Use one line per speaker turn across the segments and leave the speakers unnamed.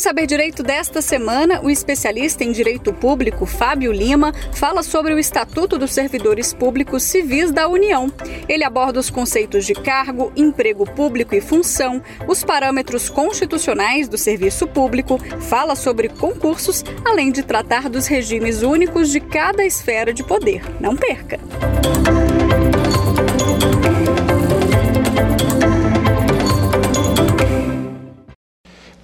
Saber Direito desta semana, o especialista em direito público Fábio Lima fala sobre o Estatuto dos Servidores Públicos Civis da União. Ele aborda os conceitos de cargo, emprego público e função, os parâmetros constitucionais do serviço público, fala sobre concursos, além de tratar dos regimes únicos de cada esfera de poder. Não perca!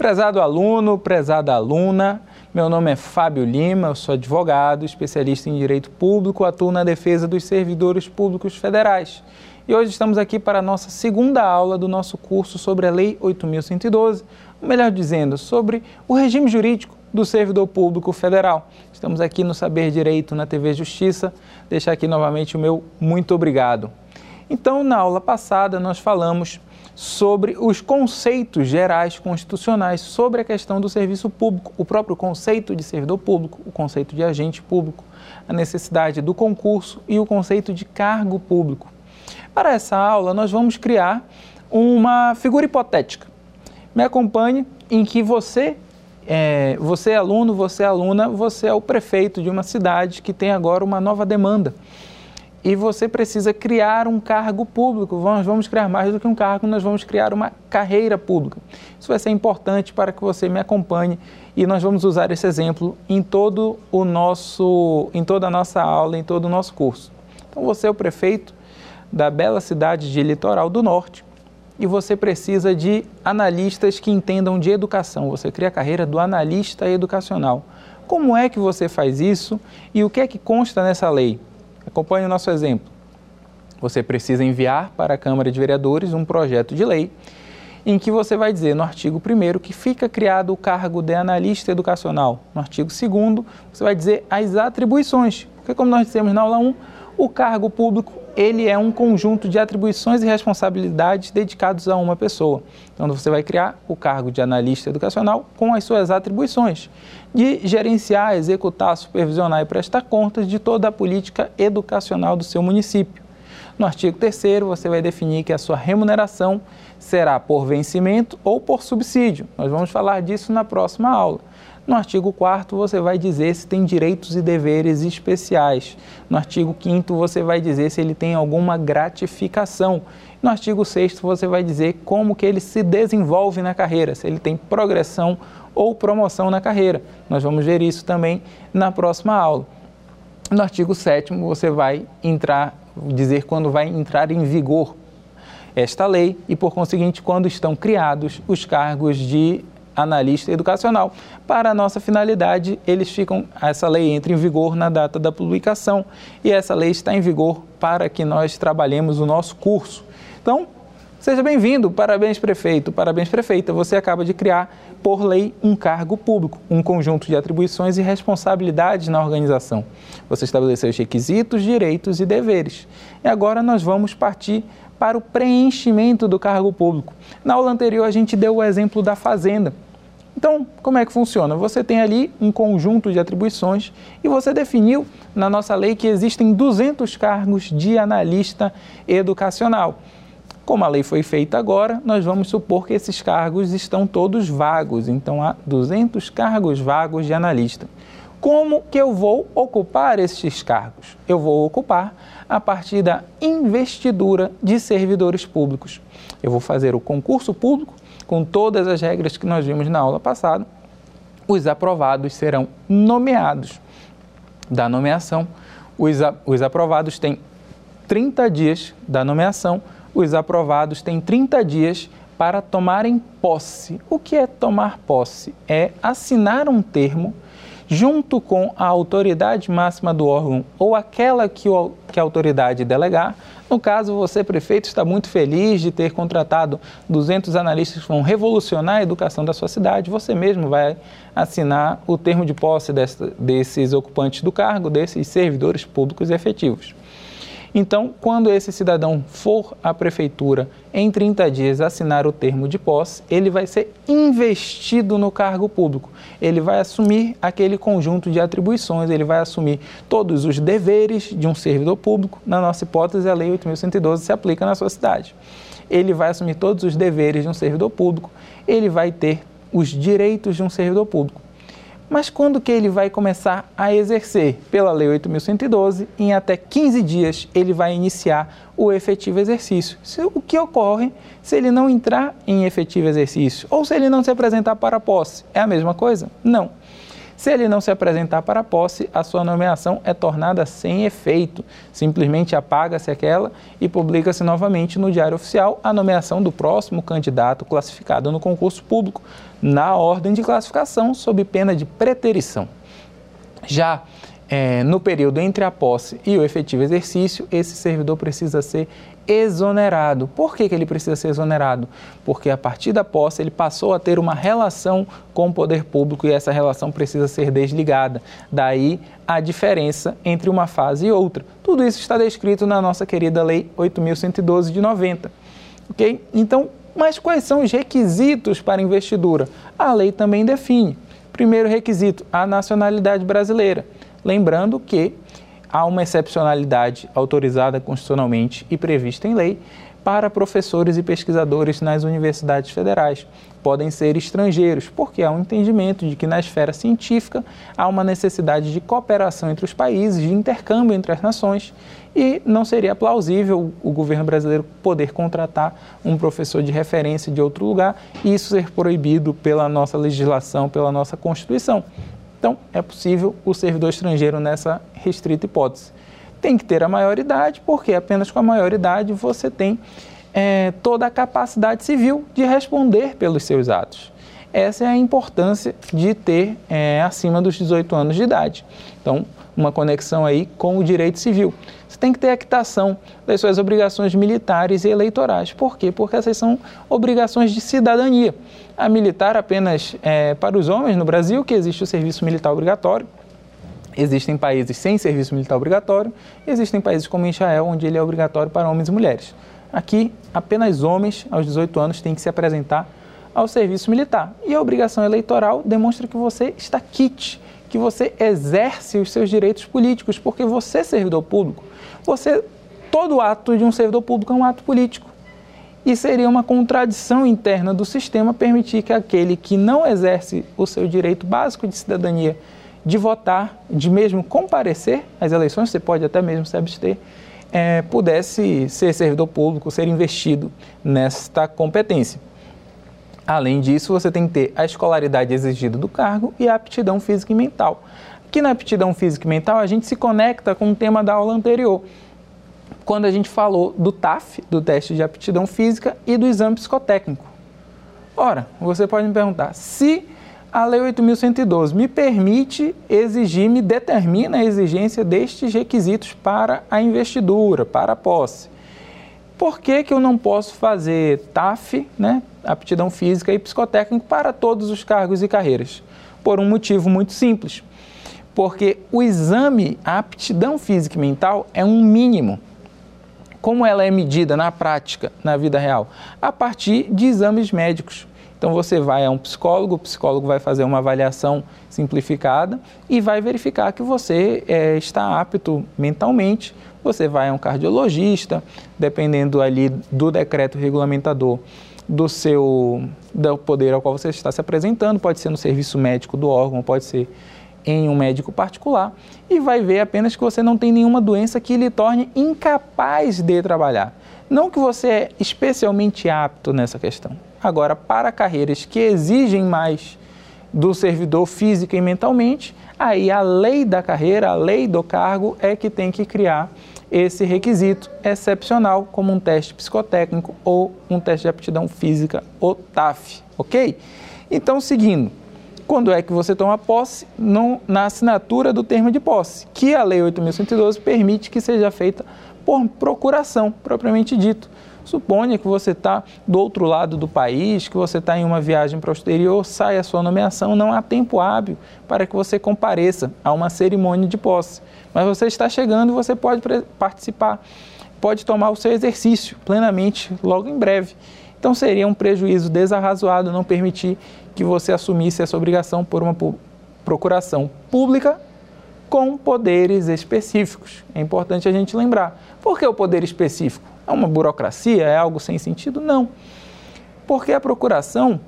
Prezado aluno, prezada aluna, meu nome é Fábio Lima, eu sou advogado, especialista em direito público, atuo na defesa dos servidores públicos federais. E hoje estamos aqui para a nossa segunda aula do nosso curso sobre a Lei 8112, ou melhor dizendo, sobre o regime jurídico do servidor público federal. Estamos aqui no Saber Direito na TV Justiça. Deixar aqui novamente o meu muito obrigado. Então, na aula passada, nós falamos sobre os conceitos gerais constitucionais sobre a questão do serviço público, o próprio conceito de servidor público, o conceito de agente público, a necessidade do concurso e o conceito de cargo público. Para essa aula, nós vamos criar uma figura hipotética. Me acompanhe em que você é, você é aluno, você é aluna, você é o prefeito de uma cidade que tem agora uma nova demanda e você precisa criar um cargo público. Nós vamos criar mais do que um cargo, nós vamos criar uma carreira pública. Isso vai ser importante para que você me acompanhe e nós vamos usar esse exemplo em todo o nosso, em toda a nossa aula, em todo o nosso curso. Então você é o prefeito da bela cidade de Litoral do Norte e você precisa de analistas que entendam de educação. Você cria a carreira do analista educacional. Como é que você faz isso e o que é que consta nessa lei? Acompanhe o nosso exemplo. Você precisa enviar para a Câmara de Vereadores um projeto de lei em que você vai dizer no artigo 1 que fica criado o cargo de analista educacional. No artigo 2 você vai dizer as atribuições, porque como nós dissemos na aula 1, o cargo público ele é um conjunto de atribuições e responsabilidades dedicados a uma pessoa. Então você vai criar o cargo de analista educacional com as suas atribuições de gerenciar, executar, supervisionar e prestar contas de toda a política educacional do seu município. No artigo 3 você vai definir que a sua remuneração será por vencimento ou por subsídio. Nós vamos falar disso na próxima aula. No artigo 4 você vai dizer se tem direitos e deveres especiais. No artigo 5 você vai dizer se ele tem alguma gratificação. No artigo 6 você vai dizer como que ele se desenvolve na carreira, se ele tem progressão ou promoção na carreira. Nós vamos ver isso também na próxima aula. No artigo 7 você vai entrar dizer quando vai entrar em vigor esta lei e, por conseguinte, quando estão criados os cargos de analista educacional. Para a nossa finalidade, eles ficam, essa lei entra em vigor na data da publicação e essa lei está em vigor para que nós trabalhemos o nosso curso. Então, seja bem-vindo, parabéns prefeito, parabéns prefeita, você acaba de criar por lei um cargo público, um conjunto de atribuições e responsabilidades na organização. Você estabeleceu os requisitos, direitos e deveres. E agora nós vamos partir para o preenchimento do cargo público. Na aula anterior a gente deu o exemplo da fazenda. Então, como é que funciona? Você tem ali um conjunto de atribuições e você definiu na nossa lei que existem 200 cargos de analista educacional. Como a lei foi feita agora, nós vamos supor que esses cargos estão todos vagos, então há 200 cargos vagos de analista. Como que eu vou ocupar esses cargos? Eu vou ocupar a partir da investidura de servidores públicos. Eu vou fazer o concurso público com todas as regras que nós vimos na aula passada, os aprovados serão nomeados. Da nomeação, os, os aprovados têm 30 dias da nomeação, os aprovados têm 30 dias para tomarem posse. O que é tomar posse? É assinar um termo junto com a autoridade máxima do órgão ou aquela que, o, que a autoridade delegar. No caso, você, prefeito, está muito feliz de ter contratado 200 analistas que vão revolucionar a educação da sua cidade. Você mesmo vai assinar o termo de posse dessa, desses ocupantes do cargo, desses servidores públicos efetivos. Então, quando esse cidadão for à prefeitura em 30 dias assinar o termo de posse, ele vai ser investido no cargo público. Ele vai assumir aquele conjunto de atribuições, ele vai assumir todos os deveres de um servidor público. Na nossa hipótese, a Lei 8.112 se aplica na sua cidade. Ele vai assumir todos os deveres de um servidor público, ele vai ter os direitos de um servidor público. Mas quando que ele vai começar a exercer? Pela Lei 8.112, em até 15 dias ele vai iniciar o efetivo exercício. O que ocorre se ele não entrar em efetivo exercício? Ou se ele não se apresentar para posse? É a mesma coisa? Não. Se ele não se apresentar para a posse, a sua nomeação é tornada sem efeito. Simplesmente apaga-se aquela e publica-se novamente no Diário Oficial a nomeação do próximo candidato classificado no concurso público, na ordem de classificação, sob pena de preterição. Já é, no período entre a posse e o efetivo exercício, esse servidor precisa ser exonerado. Por que, que ele precisa ser exonerado? Porque a partir da posse ele passou a ter uma relação com o poder público e essa relação precisa ser desligada. Daí a diferença entre uma fase e outra. Tudo isso está descrito na nossa querida Lei 8.112 de 90. Ok? Então, mas quais são os requisitos para investidura? A lei também define. Primeiro requisito, a nacionalidade brasileira. Lembrando que há uma excepcionalidade autorizada constitucionalmente e prevista em lei para professores e pesquisadores nas universidades federais. Podem ser estrangeiros, porque há um entendimento de que na esfera científica há uma necessidade de cooperação entre os países, de intercâmbio entre as nações, e não seria plausível o governo brasileiro poder contratar um professor de referência de outro lugar e isso ser proibido pela nossa legislação, pela nossa Constituição. Então, é possível o servidor estrangeiro nessa restrita hipótese. Tem que ter a maioridade, porque apenas com a maioridade você tem é, toda a capacidade civil de responder pelos seus atos. Essa é a importância de ter é, acima dos 18 anos de idade. Então, uma conexão aí com o direito civil. Você tem que ter a quitação das suas obrigações militares e eleitorais. Por quê? Porque essas são obrigações de cidadania. A militar apenas é, para os homens no Brasil, que existe o serviço militar obrigatório. Existem países sem serviço militar obrigatório, existem países como Israel, onde ele é obrigatório para homens e mulheres. Aqui, apenas homens aos 18 anos têm que se apresentar ao serviço militar. E a obrigação eleitoral demonstra que você está kit, que você exerce os seus direitos políticos, porque você servidor público. Você, todo ato de um servidor público é um ato político. E seria uma contradição interna do sistema permitir que aquele que não exerce o seu direito básico de cidadania de votar, de mesmo comparecer às eleições, você pode até mesmo se abster, é, pudesse ser servidor público, ser investido nesta competência. Além disso, você tem que ter a escolaridade exigida do cargo e a aptidão física e mental. Aqui na aptidão física e mental, a gente se conecta com o tema da aula anterior, quando a gente falou do TAF, do teste de aptidão física, e do exame psicotécnico. Ora, você pode me perguntar, se a Lei 8.112 me permite exigir, me determina a exigência destes requisitos para a investidura, para a posse, por que, que eu não posso fazer TAF, né, aptidão física e psicotécnico para todos os cargos e carreiras? Por um motivo muito simples. Porque o exame, a aptidão física e mental é um mínimo como ela é medida na prática, na vida real? A partir de exames médicos. Então você vai a um psicólogo, o psicólogo vai fazer uma avaliação simplificada e vai verificar que você é, está apto mentalmente. Você vai a um cardiologista, dependendo ali do decreto regulamentador do seu do poder ao qual você está se apresentando, pode ser no serviço médico do órgão, pode ser em um médico particular e vai ver apenas que você não tem nenhuma doença que lhe torne incapaz de trabalhar. Não que você é especialmente apto nessa questão. Agora, para carreiras que exigem mais do servidor física e mentalmente, aí a lei da carreira, a lei do cargo é que tem que criar esse requisito excepcional, como um teste psicotécnico ou um teste de aptidão física, o TAF, ok? Então, seguindo, quando é que você toma posse? No, na assinatura do termo de posse, que a Lei 8.112 permite que seja feita por procuração, propriamente dito. Suponha que você está do outro lado do país, que você está em uma viagem para o exterior, sai a sua nomeação, não há tempo hábil para que você compareça a uma cerimônia de posse. Mas você está chegando e você pode participar, pode tomar o seu exercício plenamente logo em breve. Então seria um prejuízo desarrazoado não permitir que você assumisse essa obrigação por uma procuração pública com poderes específicos. É importante a gente lembrar. Por que o poder específico? É uma burocracia? É algo sem sentido? Não. Porque a procuração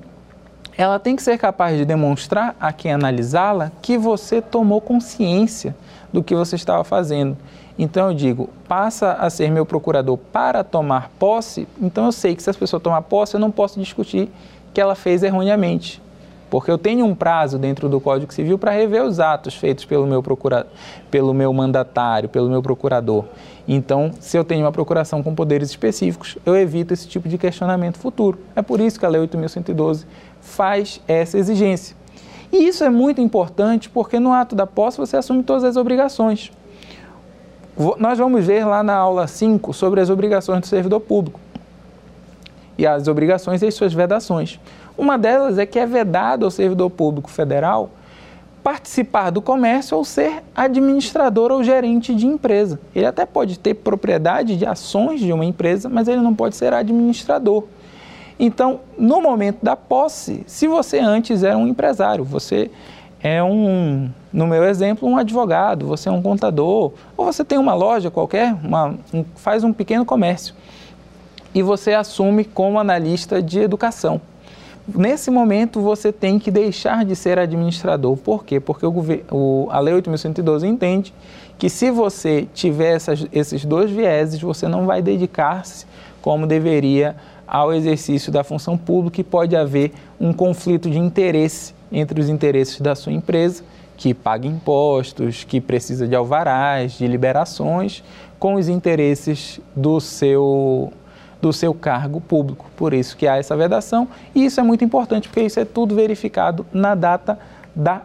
ela tem que ser capaz de demonstrar a quem analisá-la que você tomou consciência do que você estava fazendo. Então eu digo, passa a ser meu procurador para tomar posse, então eu sei que se as pessoas tomar posse, eu não posso discutir que ela fez erroneamente. Porque eu tenho um prazo dentro do Código Civil para rever os atos feitos pelo meu, procura, pelo meu mandatário, pelo meu procurador. Então, se eu tenho uma procuração com poderes específicos, eu evito esse tipo de questionamento futuro. É por isso que a Lei 8.112 faz essa exigência. E isso é muito importante porque no ato da posse você assume todas as obrigações. Nós vamos ver lá na aula 5 sobre as obrigações do servidor público e as obrigações e as suas vedações. Uma delas é que é vedado ao servidor público federal participar do comércio ou ser administrador ou gerente de empresa. Ele até pode ter propriedade de ações de uma empresa, mas ele não pode ser administrador. Então, no momento da posse, se você antes era um empresário, você é um, no meu exemplo, um advogado, você é um contador, ou você tem uma loja qualquer, uma, um, faz um pequeno comércio, e você assume como analista de educação nesse momento você tem que deixar de ser administrador. Por quê? Porque o, o, a Lei 8.112 entende que se você tiver essas, esses dois vieses, você não vai dedicar-se como deveria ao exercício da função pública e pode haver um conflito de interesse entre os interesses da sua empresa, que paga impostos, que precisa de alvarás, de liberações, com os interesses do seu do seu cargo público. Por isso que há essa vedação e isso é muito importante porque isso é tudo verificado na data da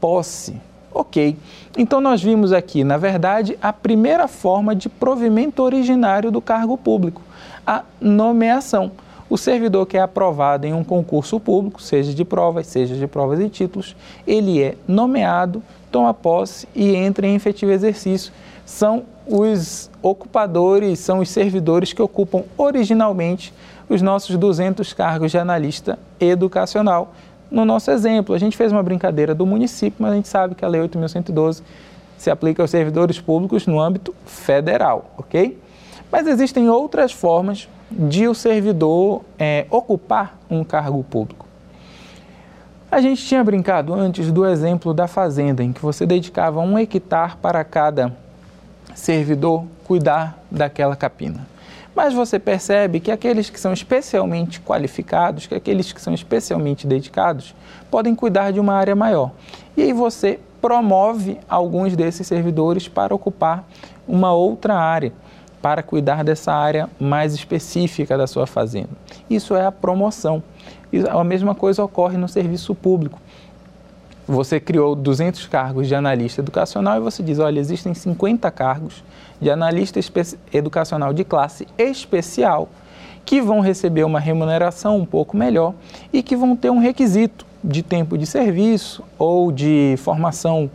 posse. Ok, então nós vimos aqui, na verdade, a primeira forma de provimento originário do cargo público, a nomeação. O servidor que é aprovado em um concurso público, seja de provas, seja de provas e títulos, ele é nomeado, toma posse e entra em efetivo exercício. São os ocupadores, são os servidores que ocupam originalmente os nossos 200 cargos de analista educacional. No nosso exemplo, a gente fez uma brincadeira do município, mas a gente sabe que a Lei 8.112 se aplica aos servidores públicos no âmbito federal, ok? Mas existem outras formas de o servidor é, ocupar um cargo público. A gente tinha brincado antes do exemplo da fazenda, em que você dedicava um hectare para cada servidor cuidar daquela capina. Mas você percebe que aqueles que são especialmente qualificados, que aqueles que são especialmente dedicados, podem cuidar de uma área maior. E aí você promove alguns desses servidores para ocupar uma outra área, para cuidar dessa área mais específica da sua fazenda. Isso é a promoção. A mesma coisa ocorre no serviço público você criou 200 cargos de analista educacional e você diz, olha, existem 50 cargos de analista educacional de classe especial que vão receber uma remuneração um pouco melhor e que vão ter um requisito de tempo de serviço ou de formação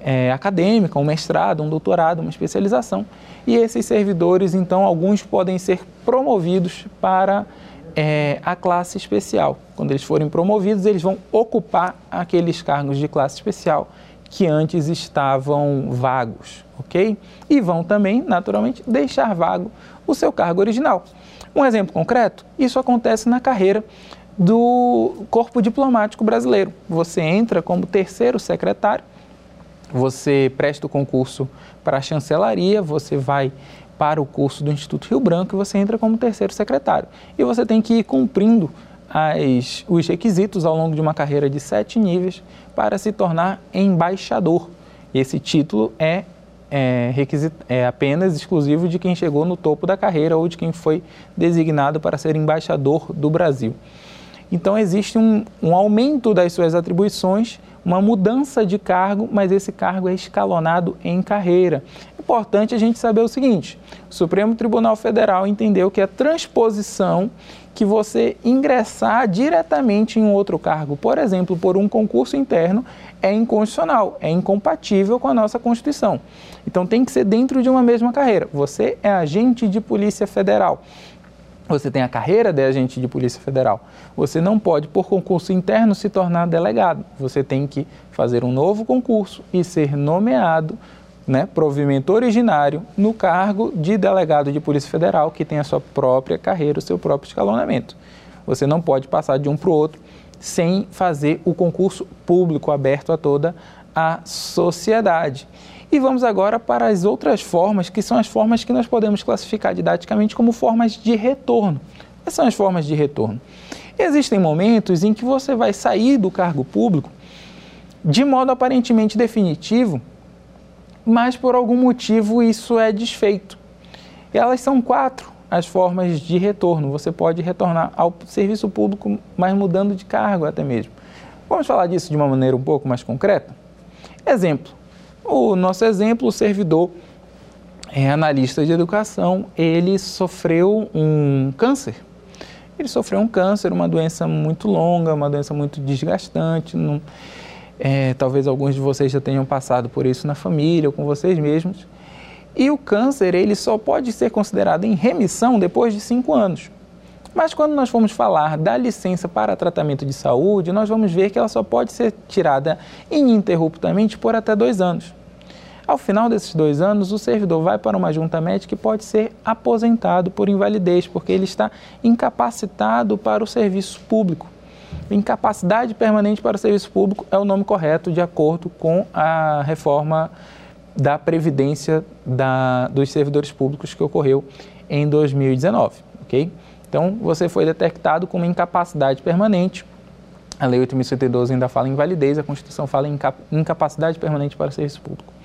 é, acadêmica, um mestrado, um doutorado, uma especialização. E esses servidores, então, alguns podem ser promovidos para é, a classe especial. Quando eles forem promovidos, eles vão ocupar aqueles cargos de classe especial que antes estavam vagos, ok? E vão também, naturalmente, deixar vago o seu cargo original. Um exemplo concreto: isso acontece na carreira do Corpo Diplomático Brasileiro. Você entra como terceiro secretário, você presta o concurso para a chancelaria, você vai para o curso do Instituto Rio Branco e você entra como terceiro secretário. E você tem que ir cumprindo as, os requisitos ao longo de uma carreira de sete níveis para se tornar embaixador. Esse título é, é, é apenas exclusivo de quem chegou no topo da carreira ou de quem foi designado para ser embaixador do Brasil. Então existe um, um aumento das suas atribuições, uma mudança de cargo, mas esse cargo é escalonado em carreira importante a gente saber o seguinte: o Supremo Tribunal Federal entendeu que a transposição que você ingressar diretamente em um outro cargo, por exemplo, por um concurso interno, é inconstitucional, é incompatível com a nossa Constituição. Então tem que ser dentro de uma mesma carreira. Você é agente de Polícia Federal. Você tem a carreira de agente de Polícia Federal. Você não pode, por concurso interno, se tornar delegado. Você tem que fazer um novo concurso e ser nomeado né, provimento originário no cargo de delegado de Polícia Federal, que tem a sua própria carreira, o seu próprio escalonamento. Você não pode passar de um para o outro sem fazer o concurso público aberto a toda a sociedade. E vamos agora para as outras formas, que são as formas que nós podemos classificar didaticamente como formas de retorno. Quais são as formas de retorno? Existem momentos em que você vai sair do cargo público de modo aparentemente definitivo, mas por algum motivo isso é desfeito. Elas são quatro as formas de retorno. Você pode retornar ao serviço público, mas mudando de cargo até mesmo. Vamos falar disso de uma maneira um pouco mais concreta? Exemplo: o nosso exemplo, o servidor é analista de educação, ele sofreu um câncer. Ele sofreu um câncer, uma doença muito longa, uma doença muito desgastante. Não, é, talvez alguns de vocês já tenham passado por isso na família ou com vocês mesmos. E o câncer ele só pode ser considerado em remissão depois de cinco anos. Mas quando nós formos falar da licença para tratamento de saúde, nós vamos ver que ela só pode ser tirada ininterruptamente por até dois anos. Ao final desses dois anos, o servidor vai para uma junta médica e pode ser aposentado por invalidez, porque ele está incapacitado para o serviço público. Incapacidade permanente para o serviço público é o nome correto, de acordo com a reforma da Previdência da, dos Servidores Públicos que ocorreu em 2019, ok? Então, você foi detectado com uma incapacidade permanente. A Lei 8.112 ainda fala em invalidez, a Constituição fala em incapacidade permanente para o serviço público.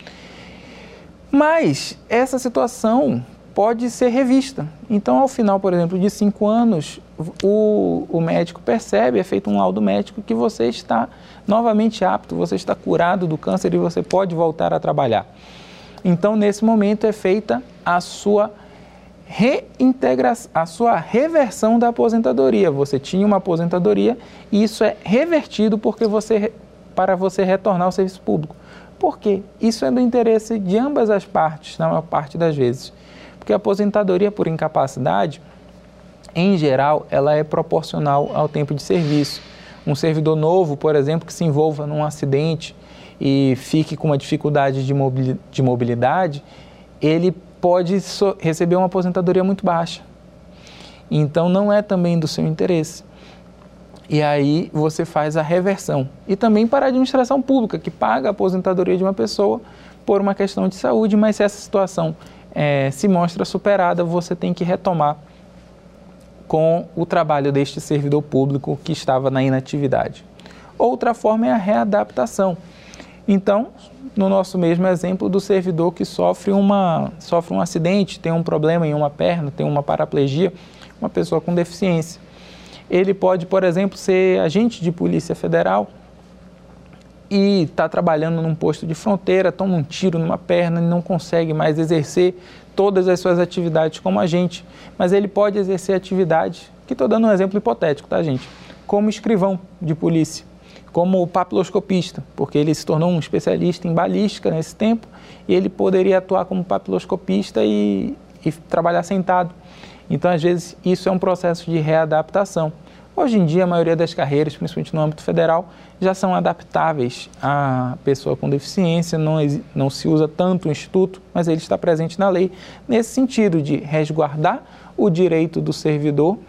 Mas essa situação pode ser revista. Então, ao final, por exemplo, de cinco anos, o, o médico percebe, é feito um laudo médico que você está novamente apto, você está curado do câncer e você pode voltar a trabalhar. Então, nesse momento, é feita a sua reintegração, a sua reversão da aposentadoria. Você tinha uma aposentadoria e isso é revertido porque você, para você retornar ao serviço público. Por quê? Isso é do interesse de ambas as partes, na maior parte das vezes. Porque a aposentadoria por incapacidade, em geral, ela é proporcional ao tempo de serviço. Um servidor novo, por exemplo, que se envolva num acidente e fique com uma dificuldade de mobilidade, ele pode receber uma aposentadoria muito baixa. Então não é também do seu interesse. E aí você faz a reversão. E também para a administração pública, que paga a aposentadoria de uma pessoa por uma questão de saúde, mas se essa situação é, se mostra superada, você tem que retomar com o trabalho deste servidor público que estava na inatividade. Outra forma é a readaptação. Então, no nosso mesmo exemplo do servidor que sofre, uma, sofre um acidente, tem um problema em uma perna, tem uma paraplegia, uma pessoa com deficiência. Ele pode, por exemplo, ser agente de polícia federal e está trabalhando num posto de fronteira, toma um tiro numa perna e não consegue mais exercer todas as suas atividades como agente, mas ele pode exercer atividade, que estou dando um exemplo hipotético, tá, gente? Como escrivão de polícia, como papiloscopista, porque ele se tornou um especialista em balística nesse tempo e ele poderia atuar como papiloscopista e, e trabalhar sentado. Então, às vezes, isso é um processo de readaptação. Hoje em dia, a maioria das carreiras, principalmente no âmbito federal, já são adaptáveis à pessoa com deficiência, não, não se usa tanto o instituto, mas ele está presente na lei, nesse sentido de resguardar o direito do servidor,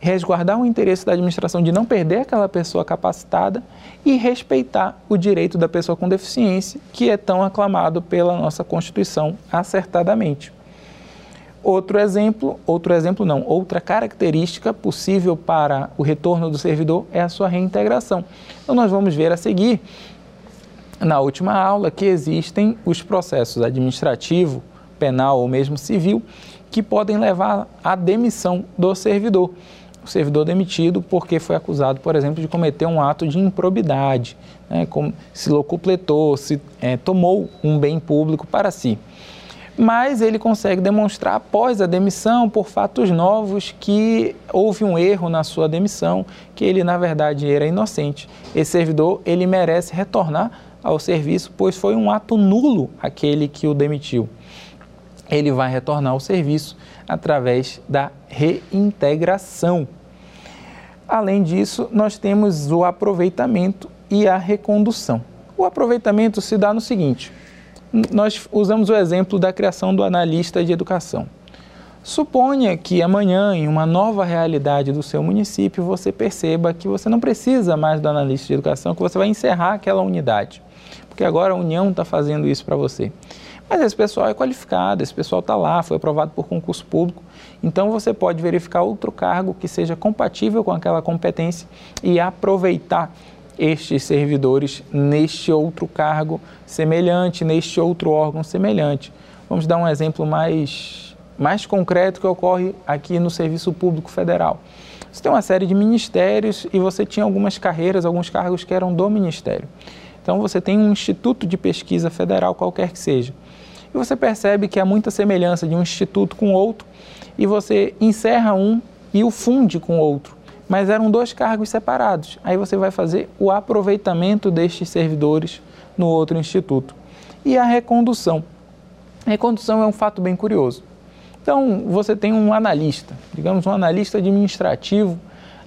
resguardar o interesse da administração de não perder aquela pessoa capacitada e respeitar o direito da pessoa com deficiência, que é tão aclamado pela nossa Constituição acertadamente. Outro exemplo, outro exemplo não, outra característica possível para o retorno do servidor é a sua reintegração. Então nós vamos ver a seguir na última aula que existem os processos administrativo, penal ou mesmo civil que podem levar à demissão do servidor. O servidor demitido porque foi acusado, por exemplo, de cometer um ato de improbidade, né, como se locupletou, se é, tomou um bem público para si mas ele consegue demonstrar após a demissão, por fatos novos, que houve um erro na sua demissão, que ele na verdade era inocente. Esse servidor ele merece retornar ao serviço, pois foi um ato nulo aquele que o demitiu. Ele vai retornar ao serviço através da reintegração. Além disso, nós temos o aproveitamento e a recondução. O aproveitamento se dá no seguinte: nós usamos o exemplo da criação do analista de educação. Suponha que amanhã, em uma nova realidade do seu município, você perceba que você não precisa mais do analista de educação, que você vai encerrar aquela unidade, porque agora a União está fazendo isso para você. Mas esse pessoal é qualificado, esse pessoal está lá, foi aprovado por concurso público, então você pode verificar outro cargo que seja compatível com aquela competência e aproveitar estes servidores neste outro cargo semelhante, neste outro órgão semelhante. Vamos dar um exemplo mais mais concreto que ocorre aqui no Serviço Público Federal. Você tem uma série de ministérios e você tinha algumas carreiras, alguns cargos que eram do ministério. Então você tem um instituto de pesquisa federal, qualquer que seja. E você percebe que há muita semelhança de um instituto com outro e você encerra um e o funde com outro. Mas eram dois cargos separados. Aí você vai fazer o aproveitamento destes servidores no outro instituto. E a recondução. A recondução é um fato bem curioso. Então, você tem um analista, digamos, um analista administrativo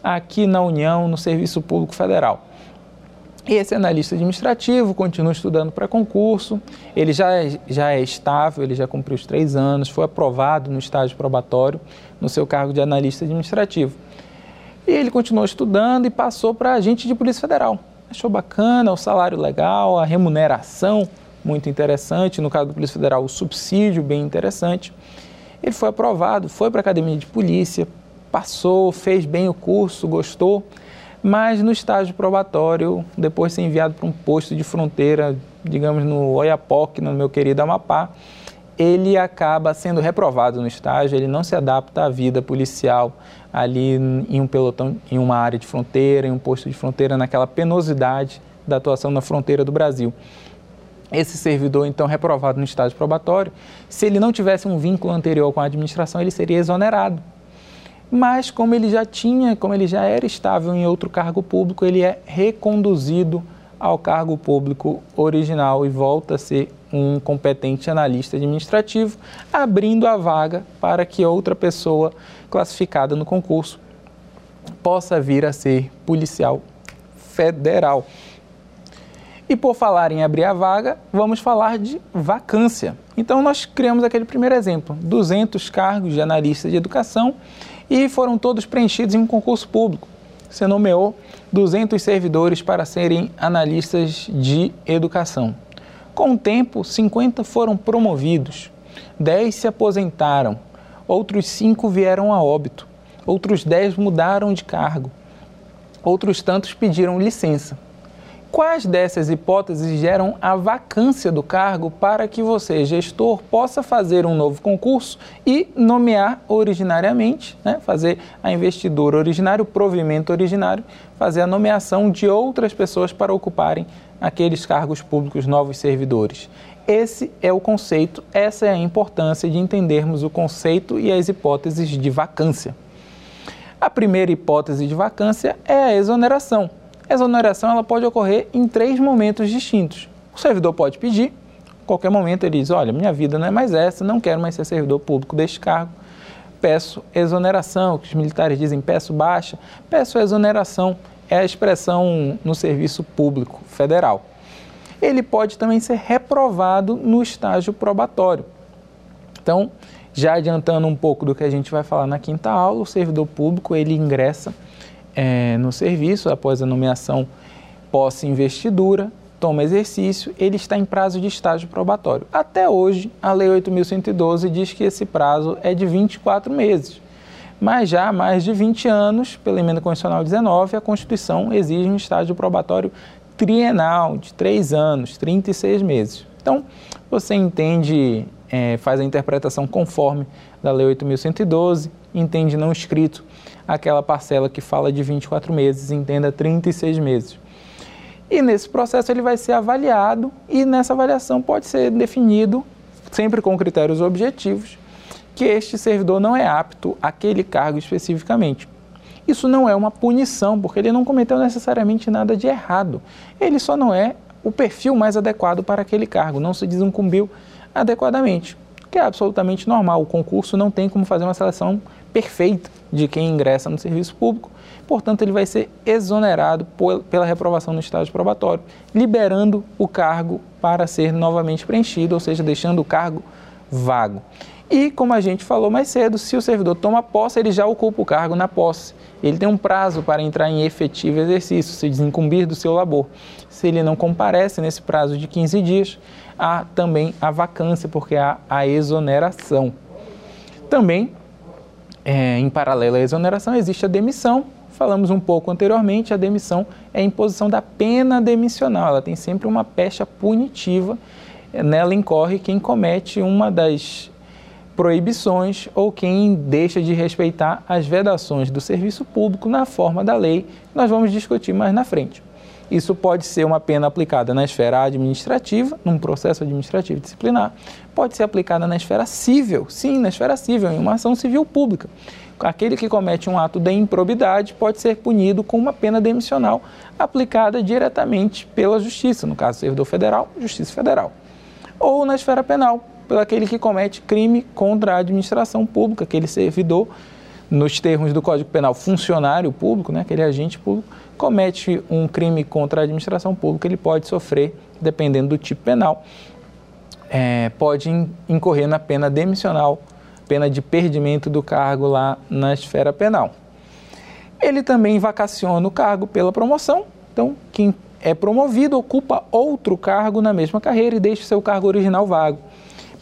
aqui na União, no Serviço Público Federal. Esse analista administrativo continua estudando para concurso, ele já é, já é estável, ele já cumpriu os três anos, foi aprovado no estágio probatório no seu cargo de analista administrativo. E ele continuou estudando e passou para agente de Polícia Federal. Achou bacana, o salário legal, a remuneração muito interessante, no caso do Polícia Federal, o subsídio bem interessante. Ele foi aprovado, foi para a academia de polícia, passou, fez bem o curso, gostou, mas no estágio probatório, depois de ser enviado para um posto de fronteira, digamos no Oiapoque, no meu querido Amapá, ele acaba sendo reprovado no estágio, ele não se adapta à vida policial ali em um pelotão, em uma área de fronteira, em um posto de fronteira, naquela penosidade da atuação na fronteira do Brasil esse servidor, então, reprovado no estágio probatório, se ele não tivesse um vínculo anterior com a administração, ele seria exonerado. Mas, como ele já tinha, como ele já era estável em outro cargo público, ele é reconduzido ao cargo público original e volta a ser um competente analista administrativo, abrindo a vaga para que outra pessoa classificada no concurso possa vir a ser policial federal. E por falar em abrir a vaga, vamos falar de vacância. Então nós criamos aquele primeiro exemplo, 200 cargos de analista de educação e foram todos preenchidos em um concurso público. Você nomeou 200 servidores para serem analistas de educação. Com o tempo, 50 foram promovidos, 10 se aposentaram, outros 5 vieram a óbito, outros 10 mudaram de cargo, outros tantos pediram licença. Quais dessas hipóteses geram a vacância do cargo para que você, gestor, possa fazer um novo concurso e nomear originariamente, né, fazer a investidura originária, o provimento originário, fazer a nomeação de outras pessoas para ocuparem aqueles cargos públicos novos servidores? Esse é o conceito, essa é a importância de entendermos o conceito e as hipóteses de vacância. A primeira hipótese de vacância é a exoneração exoneração ela pode ocorrer em três momentos distintos. O servidor pode pedir, a qualquer momento ele diz: Olha, minha vida não é mais essa, não quero mais ser servidor público deste cargo, peço exoneração, que os militares dizem peço baixa, peço exoneração, é a expressão no serviço público federal. Ele pode também ser reprovado no estágio probatório. Então, já adiantando um pouco do que a gente vai falar na quinta aula, o servidor público ele ingressa é, no serviço após a nomeação pós-investidura, toma exercício, ele está em prazo de estágio probatório. Até hoje, a Lei 8.112 diz que esse prazo é de 24 meses. Mas já há mais de 20 anos, pela emenda constitucional 19, a Constituição exige um estágio probatório trienal de 3 anos, 36 meses. Então, você entende, é, faz a interpretação conforme da Lei 8.112, entende não escrito aquela parcela que fala de 24 meses, entenda 36 meses. E nesse processo ele vai ser avaliado e nessa avaliação pode ser definido, sempre com critérios objetivos, que este servidor não é apto àquele cargo especificamente. Isso não é uma punição, porque ele não cometeu necessariamente nada de errado. Ele só não é o perfil mais adequado para aquele cargo, não se desincumbiu adequadamente, que é absolutamente normal. O concurso não tem como fazer uma seleção perfeita de quem ingressa no serviço público, portanto, ele vai ser exonerado pela reprovação no estágio probatório, liberando o cargo para ser novamente preenchido, ou seja, deixando o cargo vago. E, como a gente falou mais cedo, se o servidor toma posse, ele já ocupa o cargo na posse. Ele tem um prazo para entrar em efetivo exercício, se desincumbir do seu labor. Se ele não comparece nesse prazo de 15 dias, há também a vacância, porque há a exoneração. Também, é, em paralelo à exoneração, existe a demissão. Falamos um pouco anteriormente, a demissão é a imposição da pena demissional. Ela tem sempre uma pecha punitiva. Nela incorre quem comete uma das proibições ou quem deixa de respeitar as vedações do serviço público na forma da lei. Nós vamos discutir mais na frente. Isso pode ser uma pena aplicada na esfera administrativa, num processo administrativo disciplinar, pode ser aplicada na esfera civil, sim, na esfera civil, em uma ação civil pública. Aquele que comete um ato de improbidade pode ser punido com uma pena demissional aplicada diretamente pela Justiça, no caso, servidor federal, Justiça Federal. Ou na esfera penal, pelo aquele que comete crime contra a administração pública, aquele servidor, nos termos do Código Penal, funcionário público, né, aquele agente público, comete um crime contra a administração pública, ele pode sofrer, dependendo do tipo penal, é, pode incorrer na pena demissional, pena de perdimento do cargo lá na esfera penal. Ele também vacaciona o cargo pela promoção, então quem é promovido ocupa outro cargo na mesma carreira e deixa seu cargo original vago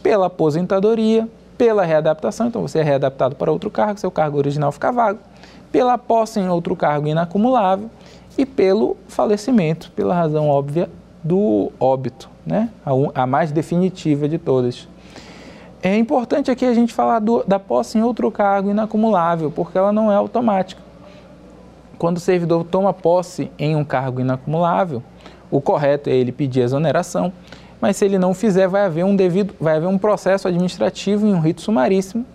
pela aposentadoria, pela readaptação, então você é readaptado para outro cargo, seu cargo original fica vago, pela posse em outro cargo inacumulável e pelo falecimento, pela razão óbvia do óbito, né? a, a mais definitiva de todas. É importante aqui a gente falar do, da posse em outro cargo inacumulável, porque ela não é automática. Quando o servidor toma posse em um cargo inacumulável, o correto é ele pedir exoneração mas se ele não fizer, vai haver um devido, vai haver um processo administrativo em um rito sumaríssimo,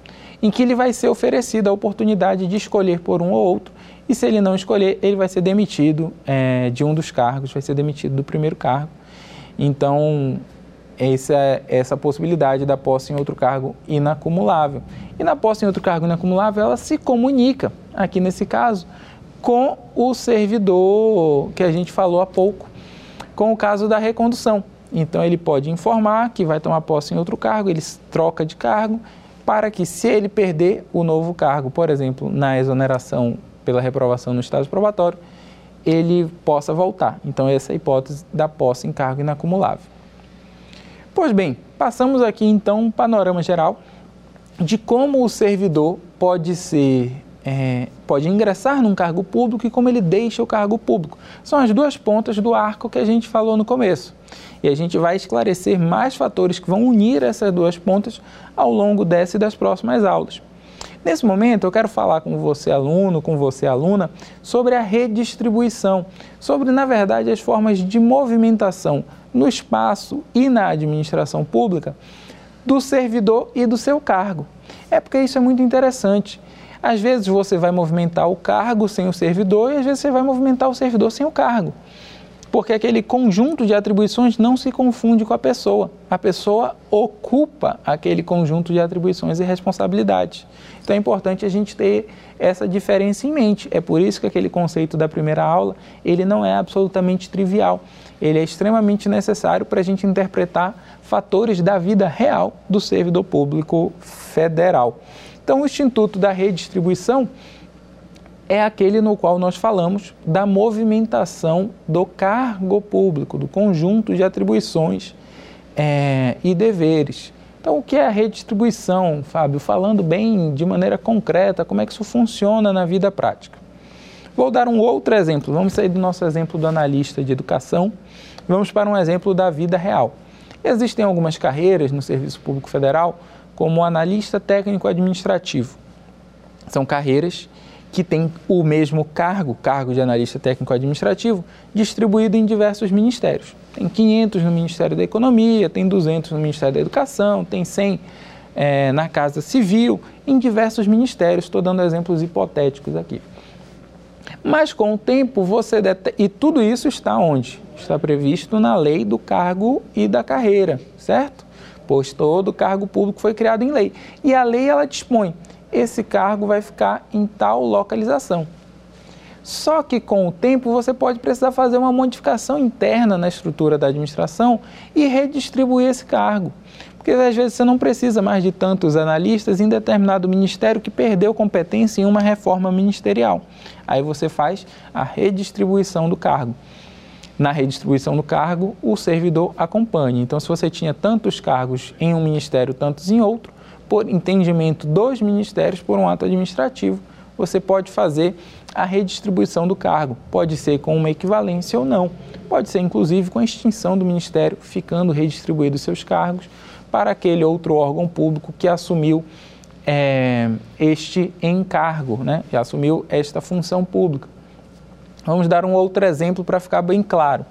em que ele vai ser oferecido a oportunidade de escolher por um ou outro, e se ele não escolher, ele vai ser demitido é, de um dos cargos, vai ser demitido do primeiro cargo. Então, essa, essa possibilidade da posse em outro cargo inacumulável. E na posse em outro cargo inacumulável, ela se comunica, aqui nesse caso, com o servidor que a gente falou há pouco, com o caso da recondução. Então ele pode informar que vai tomar posse em outro cargo, ele troca de cargo, para que se ele perder o novo cargo, por exemplo, na exoneração pela reprovação no estágio probatório, ele possa voltar. Então essa é a hipótese da posse em cargo inacumulável. Pois bem, passamos aqui então um panorama geral de como o servidor pode ser é, pode ingressar num cargo público e como ele deixa o cargo público. São as duas pontas do arco que a gente falou no começo. E a gente vai esclarecer mais fatores que vão unir essas duas pontas ao longo dessa e das próximas aulas. Nesse momento, eu quero falar com você, aluno, com você, aluna, sobre a redistribuição, sobre, na verdade, as formas de movimentação no espaço e na administração pública do servidor e do seu cargo. É porque isso é muito interessante. Às vezes você vai movimentar o cargo sem o servidor e às vezes você vai movimentar o servidor sem o cargo porque aquele conjunto de atribuições não se confunde com a pessoa. A pessoa ocupa aquele conjunto de atribuições e responsabilidades. Então é importante a gente ter essa diferença em mente. É por isso que aquele conceito da primeira aula, ele não é absolutamente trivial. Ele é extremamente necessário para a gente interpretar fatores da vida real do servidor público federal. Então o Instituto da Redistribuição é aquele no qual nós falamos da movimentação do cargo público, do conjunto de atribuições é, e deveres. Então, o que é a redistribuição, Fábio? Falando bem de maneira concreta, como é que isso funciona na vida prática. Vou dar um outro exemplo. Vamos sair do nosso exemplo do analista de educação, vamos para um exemplo da vida real. Existem algumas carreiras no Serviço Público Federal, como analista técnico administrativo. São carreiras que tem o mesmo cargo, cargo de analista técnico administrativo, distribuído em diversos ministérios. Tem 500 no Ministério da Economia, tem 200 no Ministério da Educação, tem 100 é, na Casa Civil, em diversos ministérios. Estou dando exemplos hipotéticos aqui. Mas com o tempo você e tudo isso está onde? Está previsto na lei do cargo e da carreira, certo? Pois todo cargo público foi criado em lei. E a lei ela dispõe esse cargo vai ficar em tal localização. Só que com o tempo você pode precisar fazer uma modificação interna na estrutura da administração e redistribuir esse cargo. Porque às vezes você não precisa mais de tantos analistas em determinado ministério que perdeu competência em uma reforma ministerial. Aí você faz a redistribuição do cargo. Na redistribuição do cargo, o servidor acompanha. Então, se você tinha tantos cargos em um ministério, tantos em outro, por entendimento dos ministérios, por um ato administrativo, você pode fazer a redistribuição do cargo. Pode ser com uma equivalência ou não. Pode ser, inclusive, com a extinção do ministério, ficando redistribuídos seus cargos para aquele outro órgão público que assumiu é, este encargo, né? e assumiu esta função pública. Vamos dar um outro exemplo para ficar bem claro.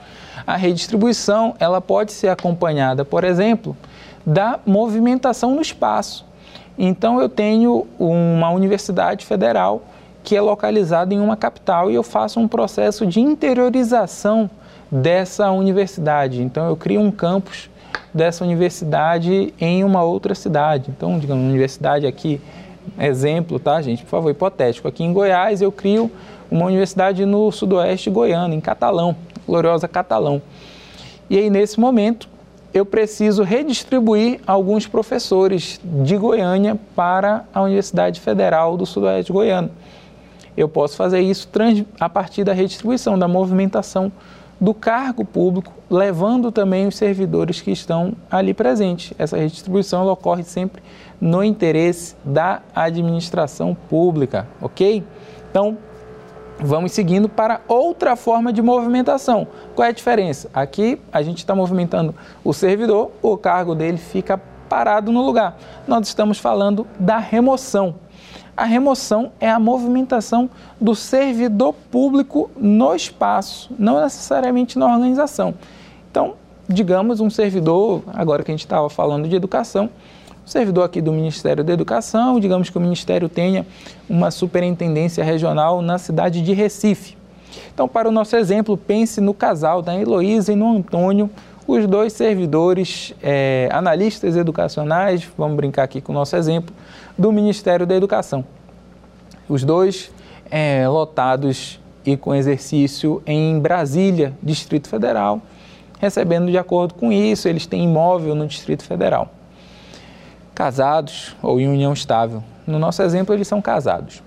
A redistribuição ela pode ser acompanhada, por exemplo, da movimentação no espaço. Então, eu tenho uma universidade federal que é localizada em uma capital e eu faço um processo de interiorização dessa universidade. Então, eu crio um campus dessa universidade em uma outra cidade. Então, digamos, uma universidade aqui, exemplo, tá, gente? Por favor, hipotético. Aqui em Goiás, eu crio uma universidade no sudoeste goiano, em Catalão, gloriosa Catalão. E aí, nesse momento, eu preciso redistribuir alguns professores de Goiânia para a Universidade Federal do Sudoeste Goiano. Eu posso fazer isso a partir da redistribuição, da movimentação do cargo público, levando também os servidores que estão ali presentes. Essa redistribuição ocorre sempre no interesse da administração pública, ok? Então, vamos seguindo para outra forma de movimentação. Qual é a diferença? Aqui a gente está movimentando o servidor, o cargo dele fica parado no lugar. Nós estamos falando da remoção. A remoção é a movimentação do servidor público no espaço, não necessariamente na organização. Então, digamos um servidor, agora que a gente estava falando de educação, servidor aqui do Ministério da Educação, digamos que o Ministério tenha uma superintendência regional na cidade de Recife. Então, para o nosso exemplo, pense no casal da Heloísa e no Antônio, os dois servidores é, analistas educacionais, vamos brincar aqui com o nosso exemplo, do Ministério da Educação. Os dois é, lotados e com exercício em Brasília, Distrito Federal, recebendo de acordo com isso, eles têm imóvel no Distrito Federal casados ou em união estável. No nosso exemplo, eles são casados.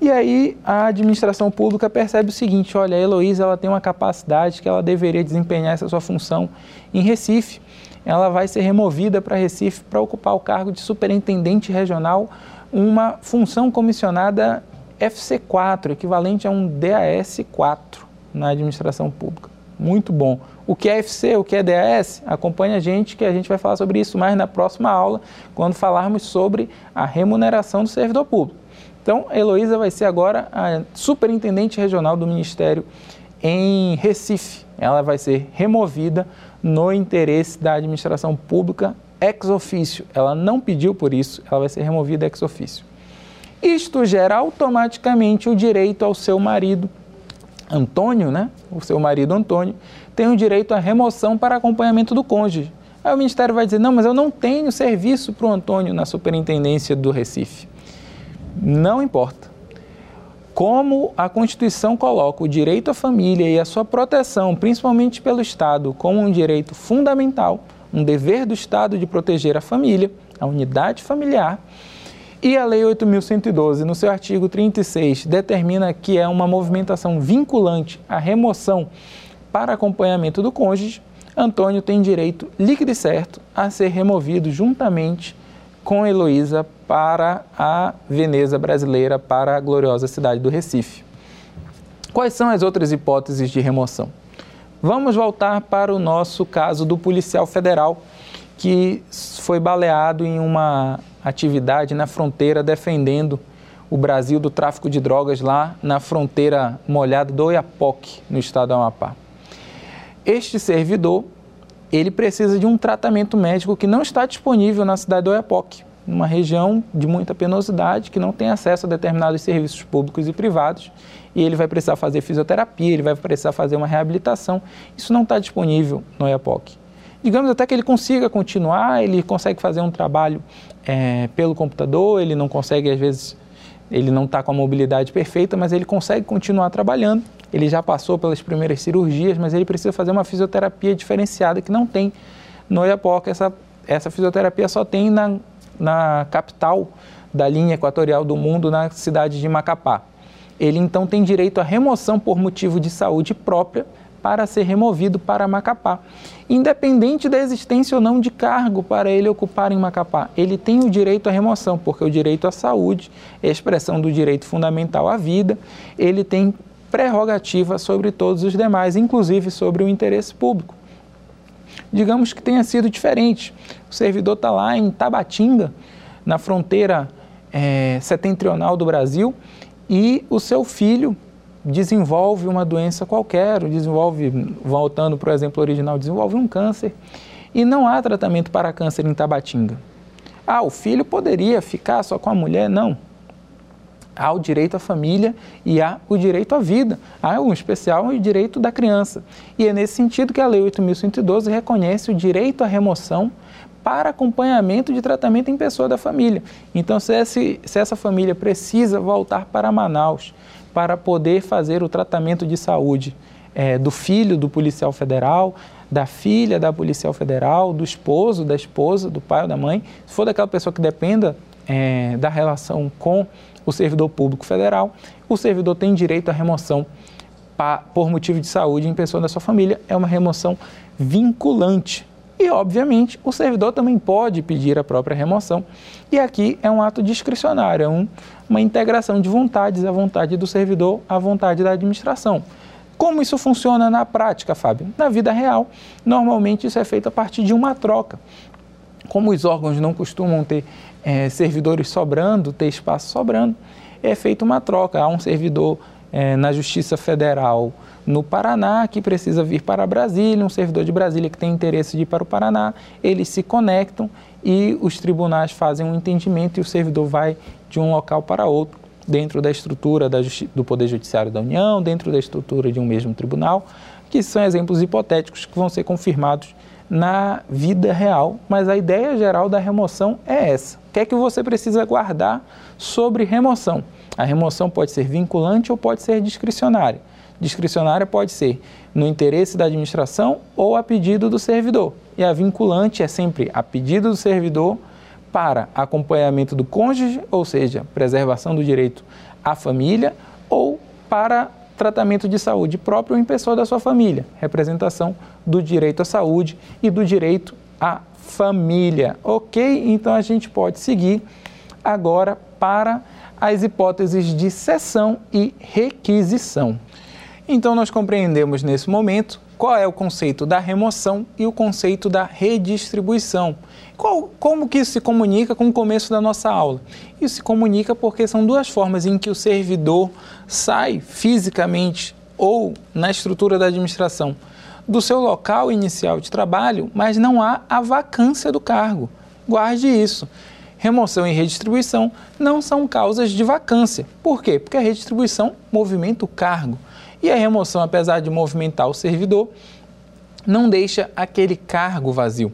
E aí a administração pública percebe o seguinte: olha, a Heloísa ela tem uma capacidade que ela deveria desempenhar essa sua função em Recife. Ela vai ser removida para Recife para ocupar o cargo de superintendente regional, uma função comissionada FC4, equivalente a um DAS 4 na administração pública. Muito bom. O que é FC, o que é DAS? Acompanhe a gente que a gente vai falar sobre isso mais na próxima aula, quando falarmos sobre a remuneração do servidor público. Então, Heloísa vai ser agora a superintendente regional do Ministério em Recife. Ela vai ser removida no interesse da administração pública ex officio. Ela não pediu por isso, ela vai ser removida ex officio. Isto gera automaticamente o direito ao seu marido Antônio, né, o seu marido Antônio, o direito à remoção para acompanhamento do cônjuge. Aí o Ministério vai dizer: não, mas eu não tenho serviço para o Antônio na superintendência do Recife. Não importa. Como a Constituição coloca o direito à família e a sua proteção, principalmente pelo Estado, como um direito fundamental, um dever do Estado de proteger a família, a unidade familiar, e a Lei 8.112, no seu artigo 36, determina que é uma movimentação vinculante à remoção para acompanhamento do cônjuge, Antônio tem direito líquido e certo a ser removido juntamente com Heloísa para a Veneza brasileira, para a gloriosa cidade do Recife. Quais são as outras hipóteses de remoção? Vamos voltar para o nosso caso do policial federal que foi baleado em uma atividade na fronteira defendendo o Brasil do tráfico de drogas lá na fronteira molhada do Oiapoque, no estado do Amapá. Este servidor, ele precisa de um tratamento médico que não está disponível na cidade do Oiapoque, uma região de muita penosidade, que não tem acesso a determinados serviços públicos e privados, e ele vai precisar fazer fisioterapia, ele vai precisar fazer uma reabilitação. Isso não está disponível no Oiapoque digamos até que ele consiga continuar, ele consegue fazer um trabalho é, pelo computador, ele não consegue, às vezes, ele não está com a mobilidade perfeita, mas ele consegue continuar trabalhando. Ele já passou pelas primeiras cirurgias, mas ele precisa fazer uma fisioterapia diferenciada que não tem no Oiapoque. Essa, essa fisioterapia só tem na, na capital da linha equatorial do mundo, na cidade de Macapá. Ele então tem direito à remoção por motivo de saúde própria para ser removido para Macapá. Independente da existência ou não de cargo para ele ocupar em Macapá, ele tem o direito à remoção, porque o direito à saúde é expressão do direito fundamental à vida, ele tem prerrogativa sobre todos os demais, inclusive sobre o interesse público. Digamos que tenha sido diferente. O servidor está lá em Tabatinga, na fronteira é, setentrional do Brasil, e o seu filho desenvolve uma doença qualquer, desenvolve, voltando para o exemplo original, desenvolve um câncer e não há tratamento para câncer em Tabatinga. Ah, o filho poderia ficar só com a mulher? Não. Há o direito à família e há o direito à vida. Há um especial o direito da criança. E é nesse sentido que a Lei 8.112 reconhece o direito à remoção para acompanhamento de tratamento em pessoa da família. Então, se, esse, se essa família precisa voltar para Manaus para poder fazer o tratamento de saúde é, do filho do policial federal, da filha da policial federal, do esposo, da esposa, do pai ou da mãe, se for daquela pessoa que dependa é, da relação com o servidor público federal, o servidor tem direito à remoção por motivo de saúde em pessoa da sua família. É uma remoção vinculante. E, obviamente, o servidor também pode pedir a própria remoção. E aqui é um ato discricionário, é um, uma integração de vontades, a vontade do servidor, a vontade da administração. Como isso funciona na prática, Fábio? Na vida real, normalmente isso é feito a partir de uma troca. Como os órgãos não costumam ter é, servidores sobrando, ter espaço sobrando, é feita uma troca. Há um servidor é, na Justiça Federal no Paraná que precisa vir para Brasília, um servidor de Brasília que tem interesse de ir para o Paraná, eles se conectam e os tribunais fazem um entendimento e o servidor vai de um local para outro, dentro da estrutura da do Poder Judiciário da União, dentro da estrutura de um mesmo tribunal, que são exemplos hipotéticos que vão ser confirmados na vida real, mas a ideia geral da remoção é essa. O que é que você precisa guardar sobre remoção? A remoção pode ser vinculante ou pode ser discricionária. Discricionária pode ser no interesse da administração ou a pedido do servidor. E a vinculante é sempre a pedido do servidor para acompanhamento do cônjuge, ou seja, preservação do direito à família, ou para tratamento de saúde próprio em pessoa da sua família, representação do direito à saúde e do direito à família. Ok? Então a gente pode seguir agora para as hipóteses de cessão e requisição. Então nós compreendemos nesse momento qual é o conceito da remoção e o conceito da redistribuição. Qual, como que isso se comunica com o começo da nossa aula? Isso se comunica porque são duas formas em que o servidor sai fisicamente ou na estrutura da administração do seu local inicial de trabalho, mas não há a vacância do cargo. Guarde isso. Remoção e redistribuição não são causas de vacância. Por quê? Porque a redistribuição movimenta o cargo. E a remoção, apesar de movimentar o servidor, não deixa aquele cargo vazio.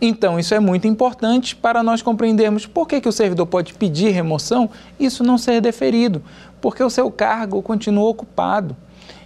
Então, isso é muito importante para nós compreendermos por que, que o servidor pode pedir remoção e isso não ser deferido, porque o seu cargo continua ocupado.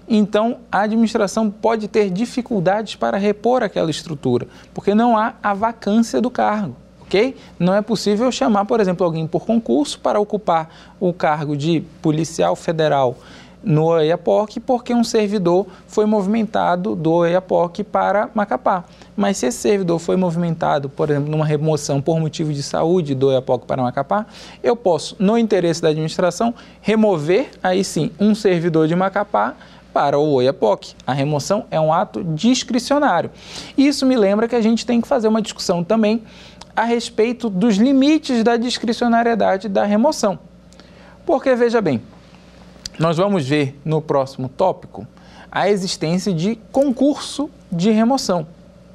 Então, a administração pode ter dificuldades para repor aquela estrutura, porque não há a vacância do cargo. ok? Não é possível chamar, por exemplo, alguém por concurso para ocupar o cargo de policial federal no Oiapoque porque um servidor foi movimentado do Oiapoque para Macapá. Mas se esse servidor foi movimentado, por exemplo, numa remoção por motivo de saúde do Oiapoque para Macapá, eu posso, no interesse da administração, remover, aí sim, um servidor de Macapá para o Oiapoque. A remoção é um ato discricionário. Isso me lembra que a gente tem que fazer uma discussão também a respeito dos limites da discricionariedade da remoção. Porque, veja bem, nós vamos ver no próximo tópico a existência de concurso de remoção.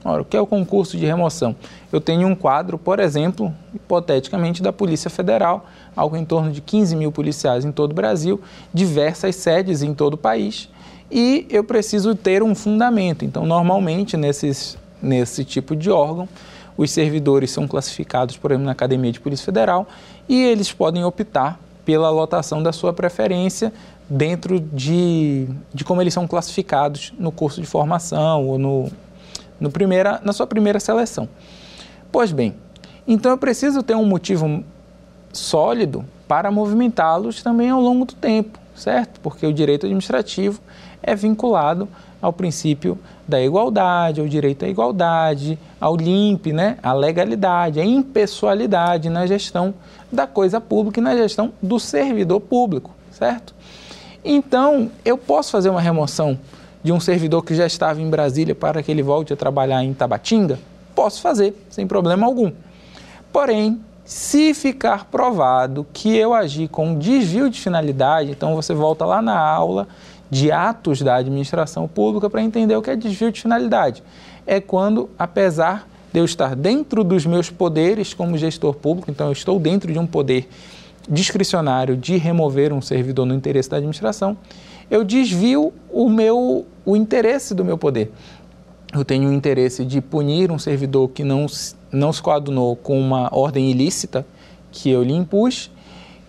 Ora, o que é o concurso de remoção? Eu tenho um quadro, por exemplo, hipoteticamente, da Polícia Federal, algo em torno de 15 mil policiais em todo o Brasil, diversas sedes em todo o país, e eu preciso ter um fundamento. Então, normalmente, nesses, nesse tipo de órgão, os servidores são classificados, por exemplo, na Academia de Polícia Federal, e eles podem optar pela lotação da sua preferência dentro de, de como eles são classificados no curso de formação ou no, no primeira, na sua primeira seleção. Pois bem, então eu preciso ter um motivo sólido para movimentá-los também ao longo do tempo, certo? Porque o direito administrativo é vinculado ao princípio da igualdade, ao direito à igualdade, ao LIMP, né? à legalidade, à impessoalidade na gestão da coisa pública e na gestão do servidor público, certo? Então, eu posso fazer uma remoção de um servidor que já estava em Brasília para que ele volte a trabalhar em Tabatinga? Posso fazer, sem problema algum. Porém, se ficar provado que eu agi com desvio de finalidade, então você volta lá na aula de atos da administração pública para entender o que é desvio de finalidade. É quando, apesar de eu estar dentro dos meus poderes como gestor público, então eu estou dentro de um poder discricionário de remover um servidor no interesse da administração, eu desvio o meu o interesse do meu poder. Eu tenho o interesse de punir um servidor que não, não se coadunou com uma ordem ilícita que eu lhe impus,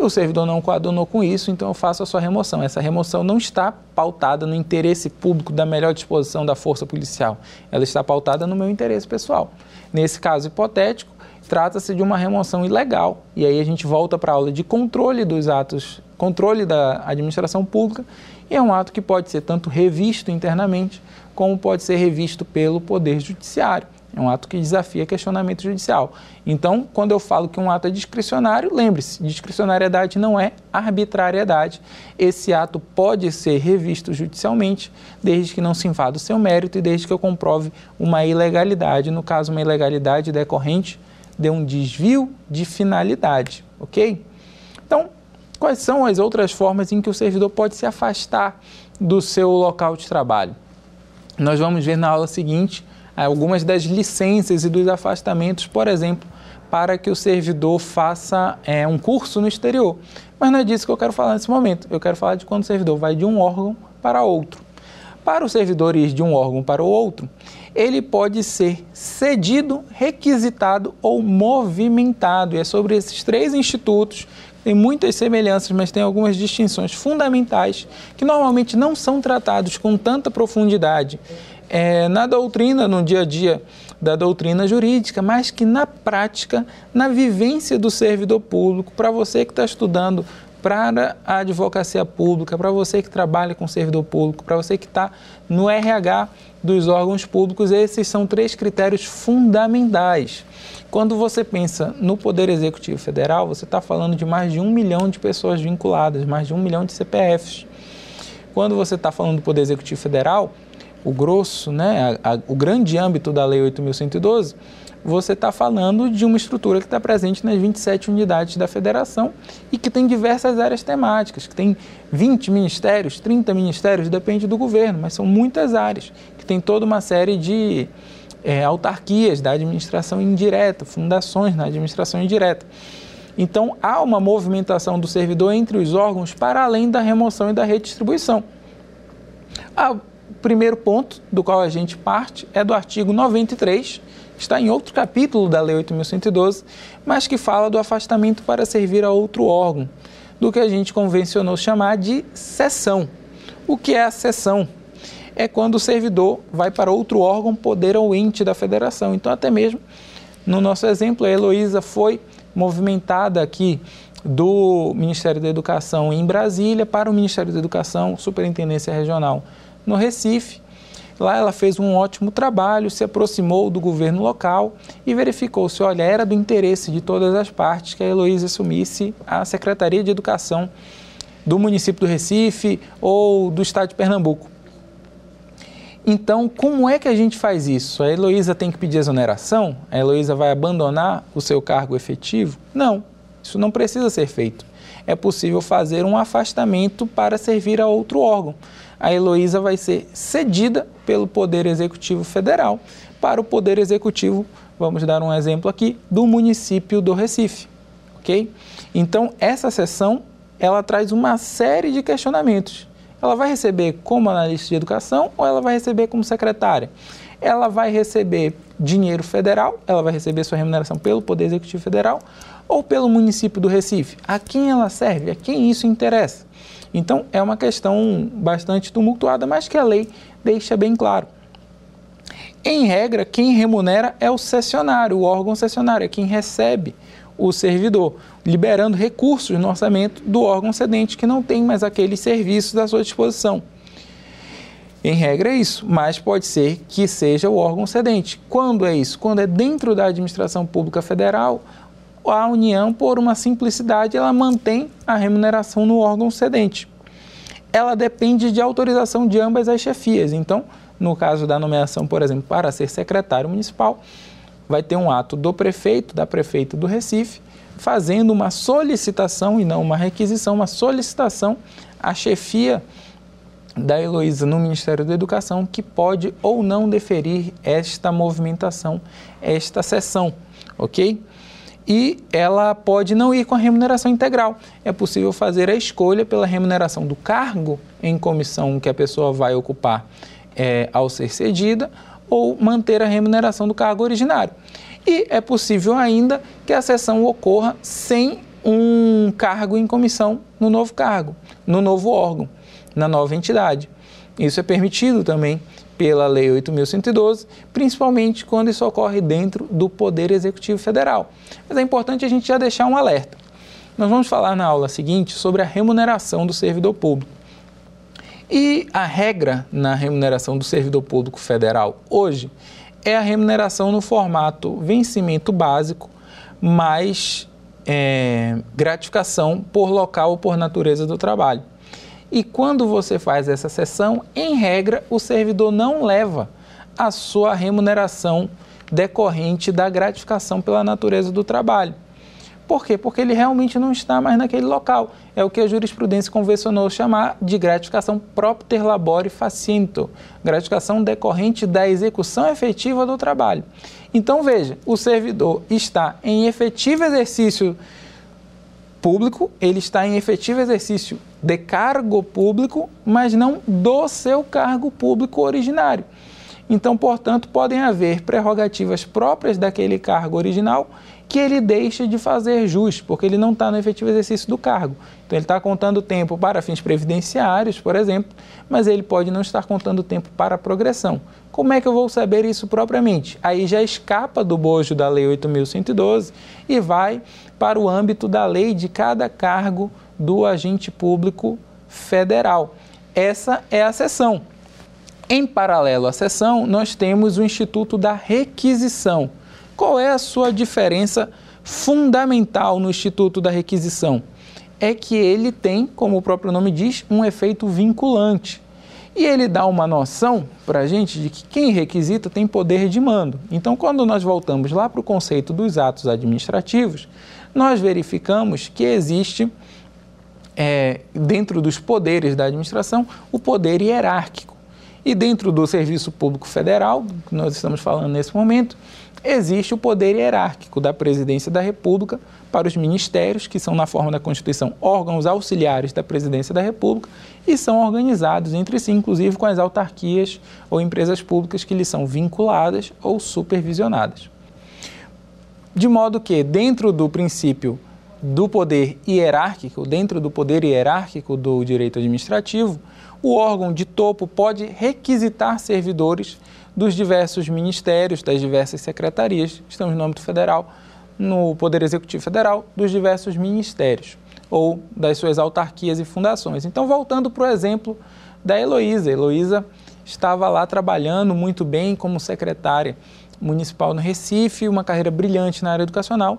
o servidor não coadunou com isso, então eu faço a sua remoção. Essa remoção não está pautada no interesse público da melhor disposição da força policial, ela está pautada no meu interesse pessoal. Nesse caso hipotético, trata-se de uma remoção ilegal. E aí a gente volta para a aula de controle dos atos, controle da administração pública, e é um ato que pode ser tanto revisto internamente, como pode ser revisto pelo Poder Judiciário. É um ato que desafia questionamento judicial. Então, quando eu falo que um ato é discricionário, lembre-se, discricionariedade não é arbitrariedade. Esse ato pode ser revisto judicialmente, desde que não se invada o seu mérito e desde que eu comprove uma ilegalidade, no caso, uma ilegalidade decorrente de um desvio de finalidade, ok? Então, quais são as outras formas em que o servidor pode se afastar do seu local de trabalho? Nós vamos ver na aula seguinte algumas das licenças e dos afastamentos, por exemplo, para que o servidor faça é, um curso no exterior. Mas não é disso que eu quero falar nesse momento. Eu quero falar de quando o servidor vai de um órgão para outro. Para o servidor ir de um órgão para o outro, ele pode ser cedido, requisitado ou movimentado. E é sobre esses três institutos tem muitas semelhanças, mas tem algumas distinções fundamentais que normalmente não são tratados com tanta profundidade é, na doutrina, no dia a dia da doutrina jurídica, mas que na prática, na vivência do servidor público, para você que está estudando para a advocacia pública, para você que trabalha com servidor público, para você que está no RH dos órgãos públicos, esses são três critérios fundamentais. Quando você pensa no Poder Executivo Federal, você está falando de mais de um milhão de pessoas vinculadas, mais de um milhão de CPFs. Quando você está falando do Poder Executivo Federal, o grosso, né, a, a, o grande âmbito da Lei 8.112, você está falando de uma estrutura que está presente nas 27 unidades da federação e que tem diversas áreas temáticas, que tem 20 ministérios, 30 ministérios, depende do governo, mas são muitas áreas, que tem toda uma série de é, autarquias da administração indireta, fundações na administração indireta. Então, há uma movimentação do servidor entre os órgãos para além da remoção e da redistribuição. A primeiro ponto do qual a gente parte é do artigo 93, que está em outro capítulo da Lei 8.112, mas que fala do afastamento para servir a outro órgão, do que a gente convencionou chamar de sessão. O que é a sessão? É quando o servidor vai para outro órgão, poder ou ente da federação. Então, até mesmo no nosso exemplo, a Heloísa foi movimentada aqui do Ministério da Educação em Brasília para o Ministério da Educação, Superintendência Regional no Recife. Lá ela fez um ótimo trabalho, se aproximou do governo local e verificou se, olha, era do interesse de todas as partes que a Heloísa assumisse a Secretaria de Educação do município do Recife ou do estado de Pernambuco. Então, como é que a gente faz isso? A Heloísa tem que pedir exoneração? A Heloísa vai abandonar o seu cargo efetivo? Não, isso não precisa ser feito. É possível fazer um afastamento para servir a outro órgão a Heloísa vai ser cedida pelo Poder Executivo Federal para o Poder Executivo, vamos dar um exemplo aqui, do município do Recife, ok? Então, essa sessão, ela traz uma série de questionamentos. Ela vai receber como analista de educação ou ela vai receber como secretária? ela vai receber dinheiro federal, ela vai receber sua remuneração pelo Poder Executivo Federal ou pelo município do Recife. A quem ela serve? A quem isso interessa? Então, é uma questão bastante tumultuada, mas que a lei deixa bem claro. Em regra, quem remunera é o cessionário, o órgão cessionário, é quem recebe o servidor, liberando recursos no orçamento do órgão cedente que não tem mais aqueles serviços à sua disposição. Em regra é isso, mas pode ser que seja o órgão cedente. Quando é isso? Quando é dentro da administração pública federal, a União, por uma simplicidade, ela mantém a remuneração no órgão cedente. Ela depende de autorização de ambas as chefias. Então, no caso da nomeação, por exemplo, para ser secretário municipal, vai ter um ato do prefeito, da prefeita do Recife, fazendo uma solicitação e não uma requisição, uma solicitação à chefia da Heloísa no Ministério da Educação, que pode ou não deferir esta movimentação, esta sessão, ok? E ela pode não ir com a remuneração integral. É possível fazer a escolha pela remuneração do cargo em comissão que a pessoa vai ocupar é, ao ser cedida ou manter a remuneração do cargo originário. E é possível ainda que a sessão ocorra sem um cargo em comissão no novo cargo, no novo órgão, na nova entidade. Isso é permitido também pela Lei 8.112, principalmente quando isso ocorre dentro do Poder Executivo Federal. Mas é importante a gente já deixar um alerta. Nós vamos falar na aula seguinte sobre a remuneração do servidor público. E a regra na remuneração do servidor público federal hoje é a remuneração no formato vencimento básico mais é, gratificação por local ou por natureza do trabalho. E quando você faz essa sessão, em regra, o servidor não leva a sua remuneração decorrente da gratificação pela natureza do trabalho. Por quê? Porque ele realmente não está mais naquele local. É o que a jurisprudência convencionou chamar de gratificação propter labore faciento, gratificação decorrente da execução efetiva do trabalho. Então veja, o servidor está em efetivo exercício público, ele está em efetivo exercício de cargo público, mas não do seu cargo público originário. Então, portanto, podem haver prerrogativas próprias daquele cargo original que ele deixa de fazer jus, porque ele não está no efetivo exercício do cargo. Então, ele está contando tempo para fins previdenciários, por exemplo, mas ele pode não estar contando tempo para progressão. Como é que eu vou saber isso propriamente? Aí já escapa do bojo da Lei 8.112 e vai para o âmbito da lei de cada cargo do agente público federal. Essa é a sessão. Em paralelo à sessão, nós temos o Instituto da Requisição qual é a sua diferença fundamental no Instituto da Requisição? É que ele tem, como o próprio nome diz, um efeito vinculante. E ele dá uma noção para a gente de que quem requisita tem poder de mando. Então, quando nós voltamos lá para o conceito dos atos administrativos, nós verificamos que existe, é, dentro dos poderes da administração, o poder hierárquico. E dentro do Serviço Público Federal, que nós estamos falando nesse momento, existe o poder hierárquico da presidência da República para os ministérios, que são, na forma da Constituição, órgãos auxiliares da presidência da República e são organizados entre si, inclusive com as autarquias ou empresas públicas que lhes são vinculadas ou supervisionadas. De modo que, dentro do princípio do poder hierárquico, dentro do poder hierárquico do direito administrativo, o órgão de topo pode requisitar servidores dos diversos ministérios, das diversas secretarias, estamos no âmbito federal, no Poder Executivo Federal, dos diversos ministérios ou das suas autarquias e fundações. Então, voltando para o exemplo da Heloísa. Heloísa estava lá trabalhando muito bem como secretária municipal no Recife, uma carreira brilhante na área educacional,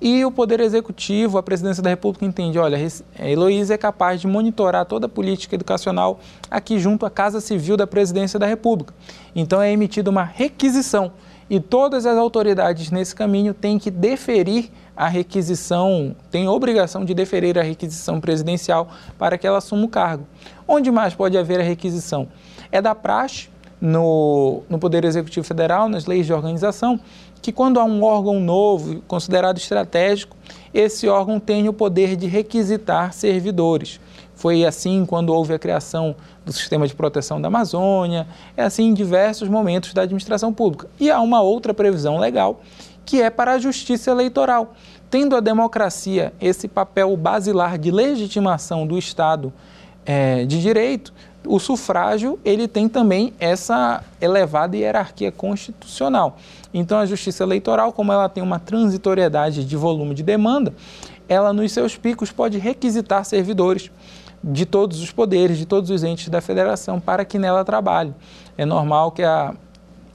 e o Poder Executivo, a Presidência da República entende, olha, a Heloísa é capaz de monitorar toda a política educacional aqui junto à Casa Civil da Presidência da República. Então é emitida uma requisição e todas as autoridades nesse caminho têm que deferir a requisição, têm obrigação de deferir a requisição presidencial para que ela assuma o cargo. Onde mais pode haver a requisição? É da praxe no, no Poder Executivo Federal, nas leis de organização, que quando há um órgão novo, considerado estratégico, esse órgão tem o poder de requisitar servidores, Foi assim quando houve a criação do sistema de proteção da Amazônia, é assim em diversos momentos da administração pública. E há uma outra previsão legal que é para a justiça eleitoral. Tendo a democracia esse papel basilar de legitimação do Estado é, de direito, o sufrágio ele tem também essa elevada hierarquia constitucional. Então a justiça eleitoral, como ela tem uma transitoriedade de volume de demanda, ela nos seus picos pode requisitar servidores de todos os poderes, de todos os entes da federação para que nela trabalhe. É normal que a